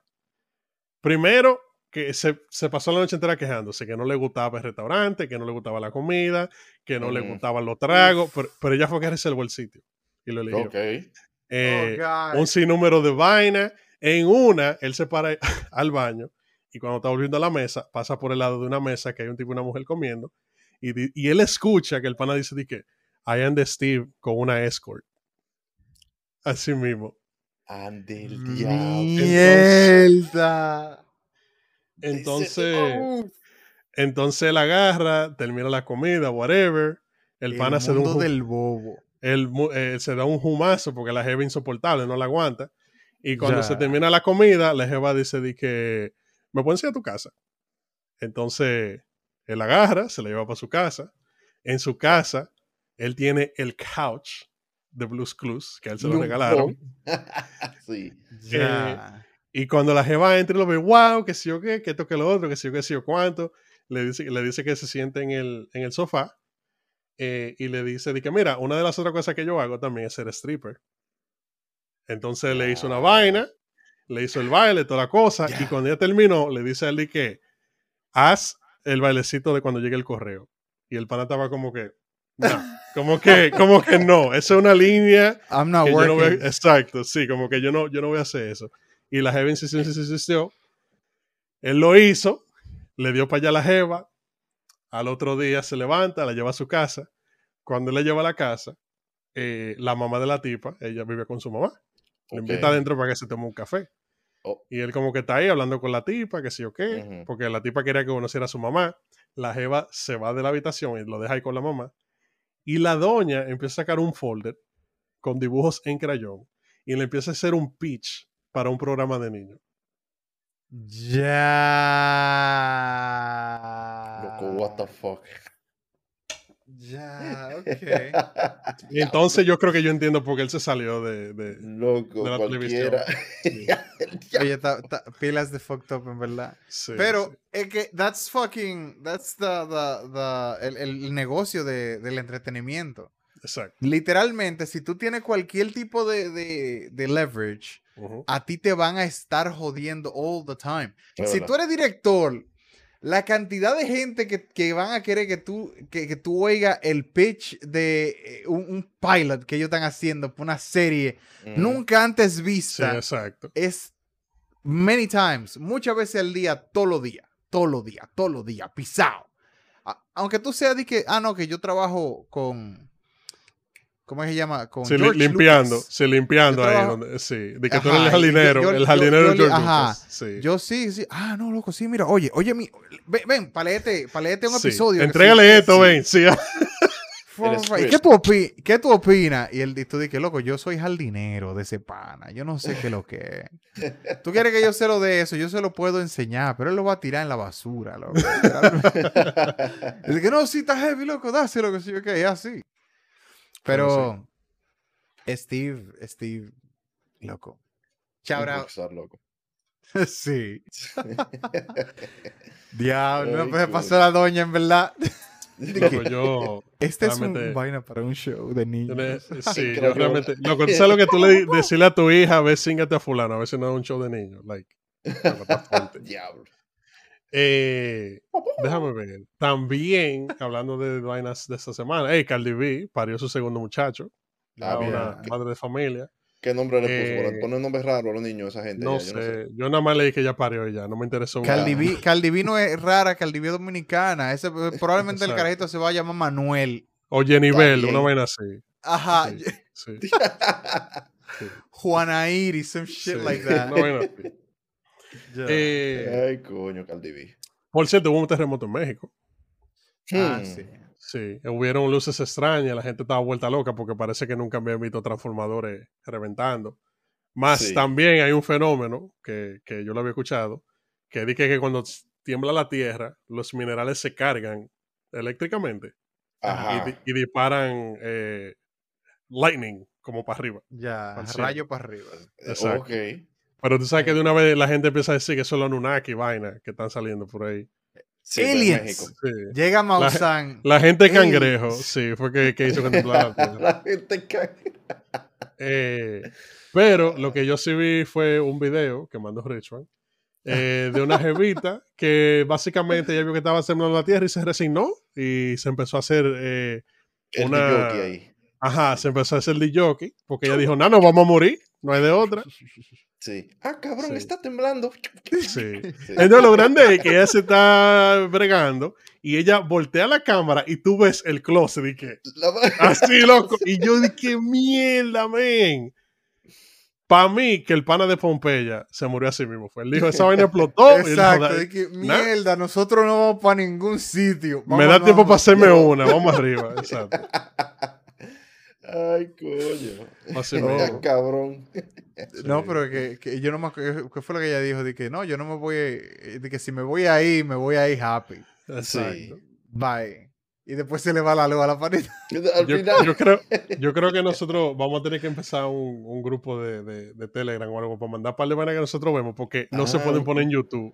primero que se, se pasó la noche entera quejándose, que no le gustaba el restaurante, que no le gustaba la comida, que no le Mm. gustaban los tragos, pero, pero ella fue que reservó el sitio y lo eligió. Ok. Eh, oh, un sinnúmero de vainas. En una, él se para al baño y cuando está volviendo a la mesa, pasa por el lado de una mesa que hay un tipo y una mujer comiendo y, y él escucha que el pana dice que I am the Steve con una escort. Así mismo. Ande el diablo. Mierda. Entonces, entonces él agarra, termina la comida, whatever. El pana se da un, del bobo. él, eh, se da un humazo porque la jeva es insoportable, no la aguanta. Y cuando Ya. se termina la comida, la jeva dice de que me pueden ir a tu casa. Entonces, él agarra, se la lleva para su casa. En su casa, él tiene el couch de Blues Clues, que a él se lo regalaron. sí. Ya. Y cuando la jeva entra y lo ve, wow, que sí o qué, que esto que lo otro, que sí o qué, sí o cuánto, le dice, le dice que se siente en el, en el sofá eh, y le dice de que, mira, una de las otras cosas que yo hago también es ser stripper. Entonces le hizo una vaina, le hizo el baile, toda la cosa, y cuando ya terminó, le dice a él que haz el bailecito de cuando llegue el correo. Y el pana estaba como que, no, como que, como que no, esa es una línea I'm not que yo no voy a- working. exacto, sí, como que yo no, yo no voy a hacer eso. Y la jeva insistió, insistió, insistió. Él lo hizo, le dio para allá a la jeva. Al otro día se levanta, la lleva a su casa. Cuando él la lleva a la casa, eh, la mamá de la tipa, ella vive con su mamá, le invita adentro para que se tome un café. Oh. Y él como que está ahí hablando con la tipa, que sí o qué, porque la tipa quería que conociera a su mamá. La jeva se va de la habitación y lo deja ahí con la mamá. Y la doña empieza a sacar un folder con dibujos en crayón y le empieza a hacer un pitch para un programa de niños. Ya. Loco, what the fuck. Ya, ok. Entonces yo creo que yo entiendo por qué él se salió de... de- Loco, de la cualquiera. Oye, ta- ta- pilas de fucked up, en verdad. sí, Pero sí. es que that's fucking, that's the, the, the- el, el negocio de- del entretenimiento. Exacto. Literalmente, si tú tienes cualquier tipo de, de- de leverage, a ti te van a estar jodiendo all the time. Es si verdad. tú eres director, la cantidad de gente que, que van a querer que tú, que, que tú oigas el pitch de eh, un, un pilot que ellos están haciendo por una serie Ujú. nunca antes Sí, vista exacto. es many times, muchas veces al día, todos los días, todos los días, todos los días, pisado. Aunque tú seas de que, ah, no, que yo trabajo con, ¿cómo se llama? Con Sí, li- George limpiando, Lucas. sí, limpiando ahí. Donde, sí, de que tú eres el jardinero, yo- el jardinero yo de George ajá, Lucas. Sí. Yo sí, sí. Ah, no, loco, sí, mira, oye, oye, mi, ven, ven, palete, palete un Sí. episodio. Entrégale sí, esto, sí. ven. Sí. ¿Y. ¿Qué tú, opi- ¿Qué tú opinas? Y él y tú dices, loco, yo soy jardinero de ese pana. Yo no sé qué es lo que es. Tú quieres que yo se lo de eso, yo se lo puedo enseñar, pero él lo va a tirar en la basura, loco. Dice que no, sí, está heavy, loco, dáselo, que sí, ok, es así. Pero Steve, Steve, loco. Shout out. loco. sí. Diablo, no puede pasar la doña, en verdad. Loco, yo. Este es un vaina para un show de niños. sí, yo realmente. Loco, tú sabes lo que tú le decirle a tu hija, a ver, síngate a fulano, a ver si no es un show de niños. Like. Diablo. Eh, déjame ver. También, hablando de vainas de esta semana, hey, Cardi B parió su segundo muchacho. Ah, ya una madre de familia. ¿Qué nombre le puso? Eh, poner nombres raros a los niños, esa gente. No ya, yo sé. Yo nada más leí que ella parió ya. No me interesó. Cardi mucho. B, Cardi B no es rara, Cardi B es dominicana. Ese, probablemente el carajito se va a llamar Manuel. O bien. una vaina así. Ajá. Sí, sí, Juana Iris, some shit sí, like that. una vaina así. Eh, Ay, coño, Cardi B. por cierto, hubo un terremoto en México. Ah, Hmm. sí. Sí, hubieron luces extrañas, la gente estaba vuelta loca porque parece que nunca habían visto transformadores reventando. Más Sí. también hay un fenómeno que, que yo lo había escuchado, que dice que cuando tiembla la tierra, los minerales se cargan eléctricamente y, Ajá. di- y disparan eh, lightning como para arriba. Ya, rayo para arriba. Exacto. Ok. Pero tú sabes que de una vez la gente empieza a decir que son los Anunnaki vaina que están saliendo por ahí. Sí, Aliens. Sí. Llega Maussan. La gente Ey. cangrejo, sí, fue que, que hizo que temblara la tierra. La gente cae. Eh, pero lo que yo sí vi fue un video que mandó Richman eh, de una jevita que básicamente ella vio que estaba sembrando la tierra y se resignó y se empezó a hacer eh, El Una- jockey ahí. ajá, se empezó a hacer el jockey porque ella dijo, no, no, vamos a morir, no hay de otra. Sí. Ah, cabrón, Sí. está temblando. Sí. Sí. Entonces lo grande es que ella se está bregando y ella voltea la cámara y tú ves el closet y que La- así loco y yo dije mierda men para mí que el pana de Pompeya se murió así mismo fue él dijo esa vaina explotó y él dijo, Exacto. "Da- de que, mierda, nosotros no vamos para ningún sitio. me da tiempo para hacerme una vamos arriba exacto Ay, coño. Así Ah, mismo. cabrón. No, Sí. pero que, que yo no me acuerdo. ¿Qué fue lo que ella dijo? De que no, yo no me voy. De que si me voy ahí, me voy ahí happy. exacto Bye. Y después se le va la luz a la pared. Al yo, final. yo creo, yo creo que nosotros vamos a tener que empezar un, un grupo de, de, de Telegram o algo para mandar un par de que nosotros vemos porque no se Ah, pueden poner en YouTube.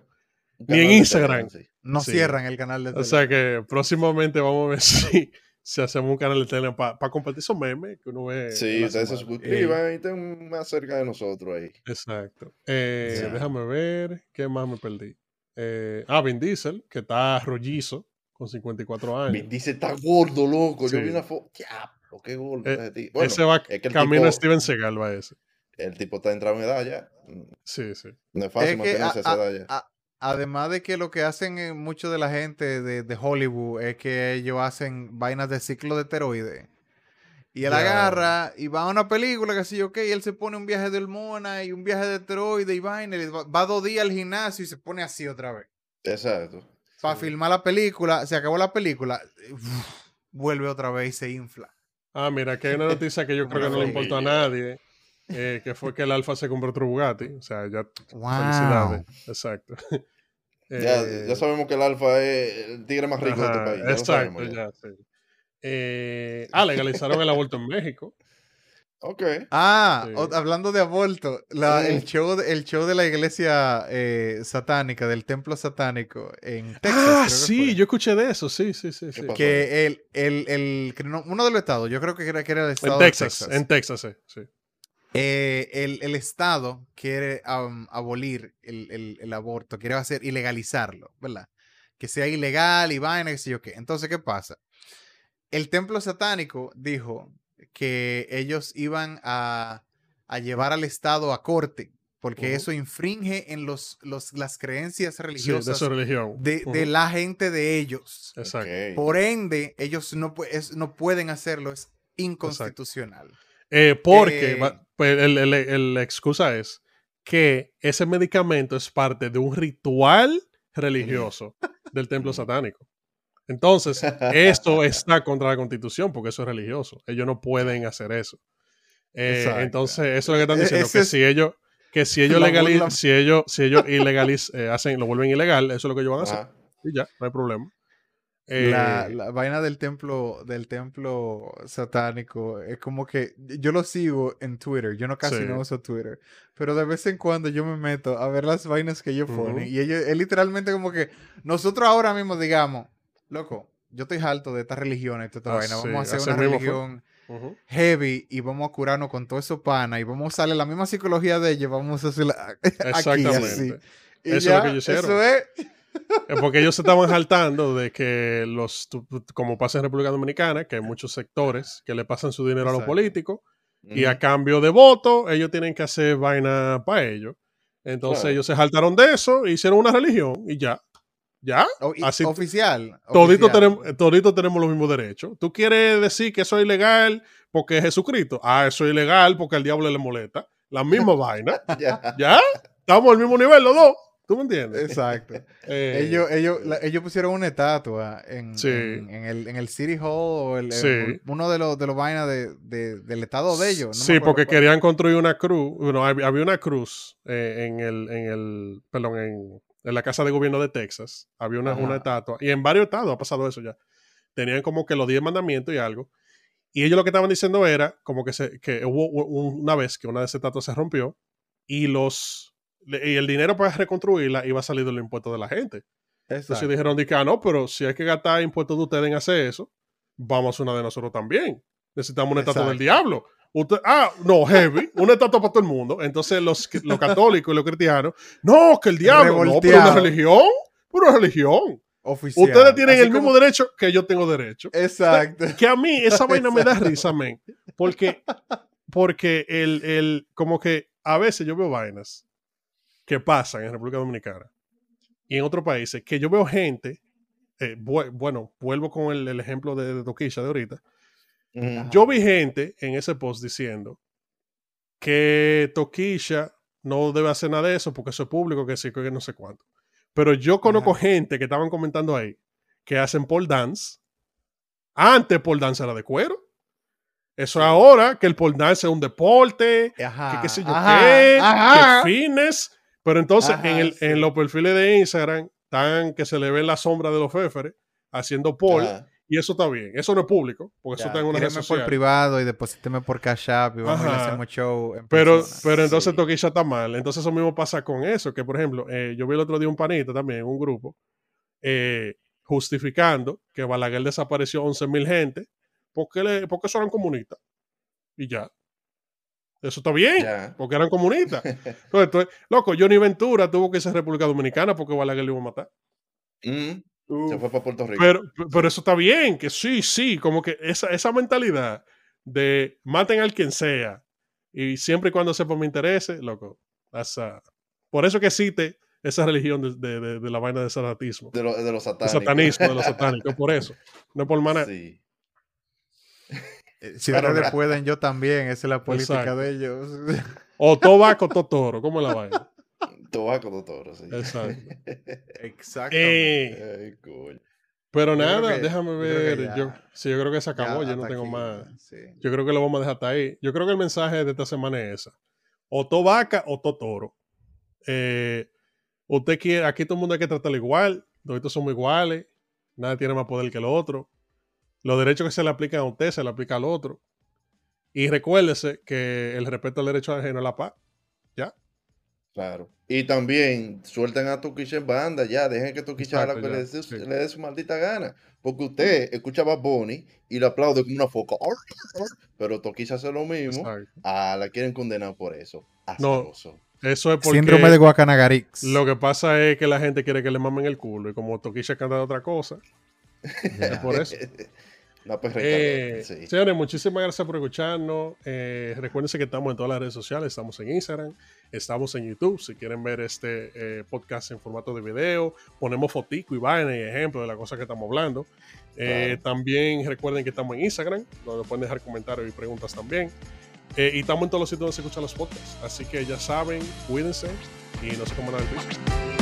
ni en Instagram. Telegram, sí. No Sí. cierran el canal de O Telegram. sea que próximamente vamos a ver si, si hacemos un canal de Telegram para compartir esos memes que uno ve. Sí, ustedes se suscriban y estén más cerca de nosotros ahí. Exacto. Eh, Sí. Déjame ver, ¿qué más me perdí? Eh, ah, Vin Diesel, que está rollizo, con 54 años. Vin Diesel está gordo, loco. Yo vi una foto. Diablo, qué gordo Eh, ese. Bueno, ese va es que el camino a tipo- Steven Seagal, va ese. el tipo está entrado en edad ya. Sí, sí. No es fácil Es mantenerse a esa a- edad ya. a- además de que lo que hacen eh, mucho de la gente de, de Hollywood es que ellos hacen vainas de ciclo de esteroides. Y él agarra y va a una película que sí, ok, él se pone un viaje de hormona y un viaje de esteroides y vaina, y va, va dos días al gimnasio y se pone así otra vez. Exacto. Para filmar la película, se acabó la película. uf, vuelve otra vez y se infla. Ah, mira, aquí hay una noticia que yo creo que no le importó a nadie, eh, que fue que el Alfa se compró otro Bugatti. O sea, ya Wow. felicidades. Exacto. Ya, Eh, ya sabemos que el Alfa es el tigre más rico de este país. Ya exacto, sabemos ya. ya, sí. Eh, ah, legalizaron el aborto en México. Ok. Ah, Sí. o- hablando de aborto, la- el, show, de- el show de la iglesia eh, satánica, del templo satánico en Texas. ah, creo que sí, fue. yo escuché de eso, sí, sí, sí. ¿Qué sí. Que el, el, el- uno de los estados, yo creo que era, que era el estado En de Texas, Texas. en Texas, sí. Eh, el, el estado quiere abolir el, el- el aborto, quiere hacer ilegalizarlo, ¿verdad? Que sea ilegal y vaina, qué sé yo qué. Entonces, ¿qué pasa? El templo satánico dijo que ellos iban a, a llevar al estado a corte, porque eso infringe en los, los, las creencias Sí, de religiosas su religión. de, la gente de ellos. Exacto. Por ende, ellos no, pu- es- no pueden hacerlo, es inconstitucional. Eh, porque Eh, va- pues, el, el- el- la excusa es que ese medicamento es parte de un ritual religioso del templo satánico. Entonces, esto está contra la constitución porque eso es religioso. Ellos no pueden hacer eso. Eh, entonces, eso es lo que están E- diciendo, ese que si ellos, que si ellos legalizan, si ellos, si ellos ilegaliz- eh, hacen, lo vuelven ilegal, eso es lo que ellos van a hacer. Ajá. Y ya, no hay problema. La, Eh, la vaina del templo, del templo satánico es como que yo lo sigo en Twitter. Yo no casi Sí. no uso Twitter. Pero de vez en cuando yo me meto a ver las vainas que ellos ponen. Ujú. Y ellos es literalmente como que nosotros ahora mismo digamos, loco, yo estoy harto de estas religiones toda esta Ah, vaina. sí, Vamos a hacer una religión ujú. heavy y vamos a curarnos con todo eso pana y vamos a usarle la misma psicología de ellos. Vamos a hacerla aquí así. Y Eso es ya, lo que ellos hicieron. Eso es. Eh, Porque ellos se estaban saltando de que los, como pasa en República Dominicana, que hay muchos sectores que le pasan su dinero a los políticos y a cambio de voto, ellos tienen que hacer vaina para ellos. Entonces Claro. ellos se saltaron de eso, hicieron una religión y ya. Ya. O- y- Así- oficial. Todito oficial. tenemos, todito tenemos los mismos derechos. ¿Tú quieres decir que eso es ilegal porque es Jesucristo? Ah, eso es ilegal porque al diablo le molesta. La misma vaina. Ya. ¿Ya? Estamos al mismo nivel los dos. ¿Tú me entiendes? Exacto. Eh, ellos, ellos, la- ellos pusieron una estatua en, Sí. en, en el, en el City Hall o el, Sí. uno de los, de los vainas de, de- del estado de ellos. no sí, porque cuál. querían construir una cruz. Bueno, hab- había una cruz eh, en el, en el, perdón, en, en la casa de gobierno de Texas. Había una, Ajá. una estatua. Y en varios estados ha pasado eso ya. Tenían como que los 10 mandamientos y algo. Y ellos lo que estaban diciendo era como que, se, que hubo una vez que una de esas estatuas se rompió y los y el dinero para reconstruirla iba a salir del impuesto de la gente. Entonces Exacto. dijeron, de que, ah, no, pero si hay que gastar impuestos de ustedes en hacer eso, vamos a hacer una de nosotros también. Necesitamos una estatua del diablo. Usted- ah, no, heavy, una estatua para todo el mundo. Entonces los, los católicos y los cristianos, no, que el diablo, no, pero una religión, una religión. Oficial. Ustedes tienen Así el como- mismo derecho que yo tengo derecho. Exacto. Que a mí esa vaina me da risa, men. Porque, porque el, el, como que a veces yo veo vainas que pasan en República Dominicana y en otros países que yo veo gente, eh, bu- bueno, vuelvo con el, el ejemplo de, de Toquilla de ahorita. Yo vi gente en ese post diciendo que Toquilla no debe hacer nada de eso porque eso es público, que sí, que no sé cuánto. Pero yo conozco Ajá. gente que estaban comentando ahí que hacen pole dance. Antes pole dance era de cuero. Eso es ahora que el pole dance es un deporte, Ajá. que qué sé yo ajá, qué, ajá. que fitness. Pero entonces Ajá, en, el, sí. en los perfiles de Instagram están que se le ve la sombra de los féferes haciendo pole Ajá. y eso está bien. Eso no es público, porque Ya, eso está en una red tíreme por social. privado y deposíteme por Cash App y vamos a a Ajá. hacer un show en Pero, persona. pero entonces Sí. Toquilla está mal. Entonces eso mismo pasa con eso, que por ejemplo, eh, yo vi el otro día un panita también en un grupo eh, justificando que Balaguer desapareció 11 mil gente porque, le, porque eso eran comunistas. Y ya. Eso está bien, porque eran comunistas. Entonces, loco, Johnny Ventura tuvo que irse a República Dominicana porque Balaguer le iba a matar. Mm, Se fue para Puerto Rico. Pero, pero eso está bien, que sí, sí, como que esa, esa mentalidad de maten al quien sea y siempre y cuando sepa me interese, loco. esa- por eso que existe esa religión de, de- de- de la vaina de satanismo. de, lo- de los satánicos. satanismo, de los satánicos, por eso. No por maná. Sí. Eh, Si Pero ustedes no. pueden, yo también. Esa es la política Exacto. de ellos. O tobaco, to toro, ¿cómo es la vaina? Tobaco de toro, sí. Exacto. Exacto. Eh, Ay, coño. Pero Yo nada, que- déjame yo ver. ya- Yo, sí, yo creo que se acabó, Ya yo no tengo aquí, más. sí. Yo creo que lo vamos a dejar hasta ahí. Yo creo que el mensaje de esta semana es esa. O to vaca o to toro. Eh, usted quiere, aquí todo el mundo hay que tratarlo igual, todos somos iguales, nadie tiene más poder que el otro. Los derechos que se le aplican a usted se le aplica al otro. Y recuérdese que el respeto al derecho ajeno es la paz. ¿Ya? Claro. Y también suelten a Toquicha en banda, ya, dejen que Toquicha haga lo Exacto, que ya, le dé, su- sí. le dé su maldita gana. Porque usted escucha a Bad Bunny y lo aplaude como una foca. Pero Toquicha hace lo mismo. Exacto. Ah, la quieren condenar por eso. No. Asqueroso. Eso es porque Síndrome de Guacanagarix. lo que pasa es que la gente quiere que le mamen el culo. Y como Toquilla canta de otra cosa, es por eso. Una perra Eh, sí. Señores, muchísimas gracias por escucharnos. Eh, recuérdense que estamos en todas las redes sociales. Estamos en Instagram, estamos en YouTube. Si quieren ver este eh, podcast en formato de video, ponemos fotico y vaina y ejemplo de la cosa que estamos hablando. Eh, Claro. También recuerden que estamos en Instagram, donde pueden dejar comentarios y preguntas también. Y estamos en todos los sitios donde se escuchan los podcasts. Así que ya saben, cuídense y no se coman nada del piso.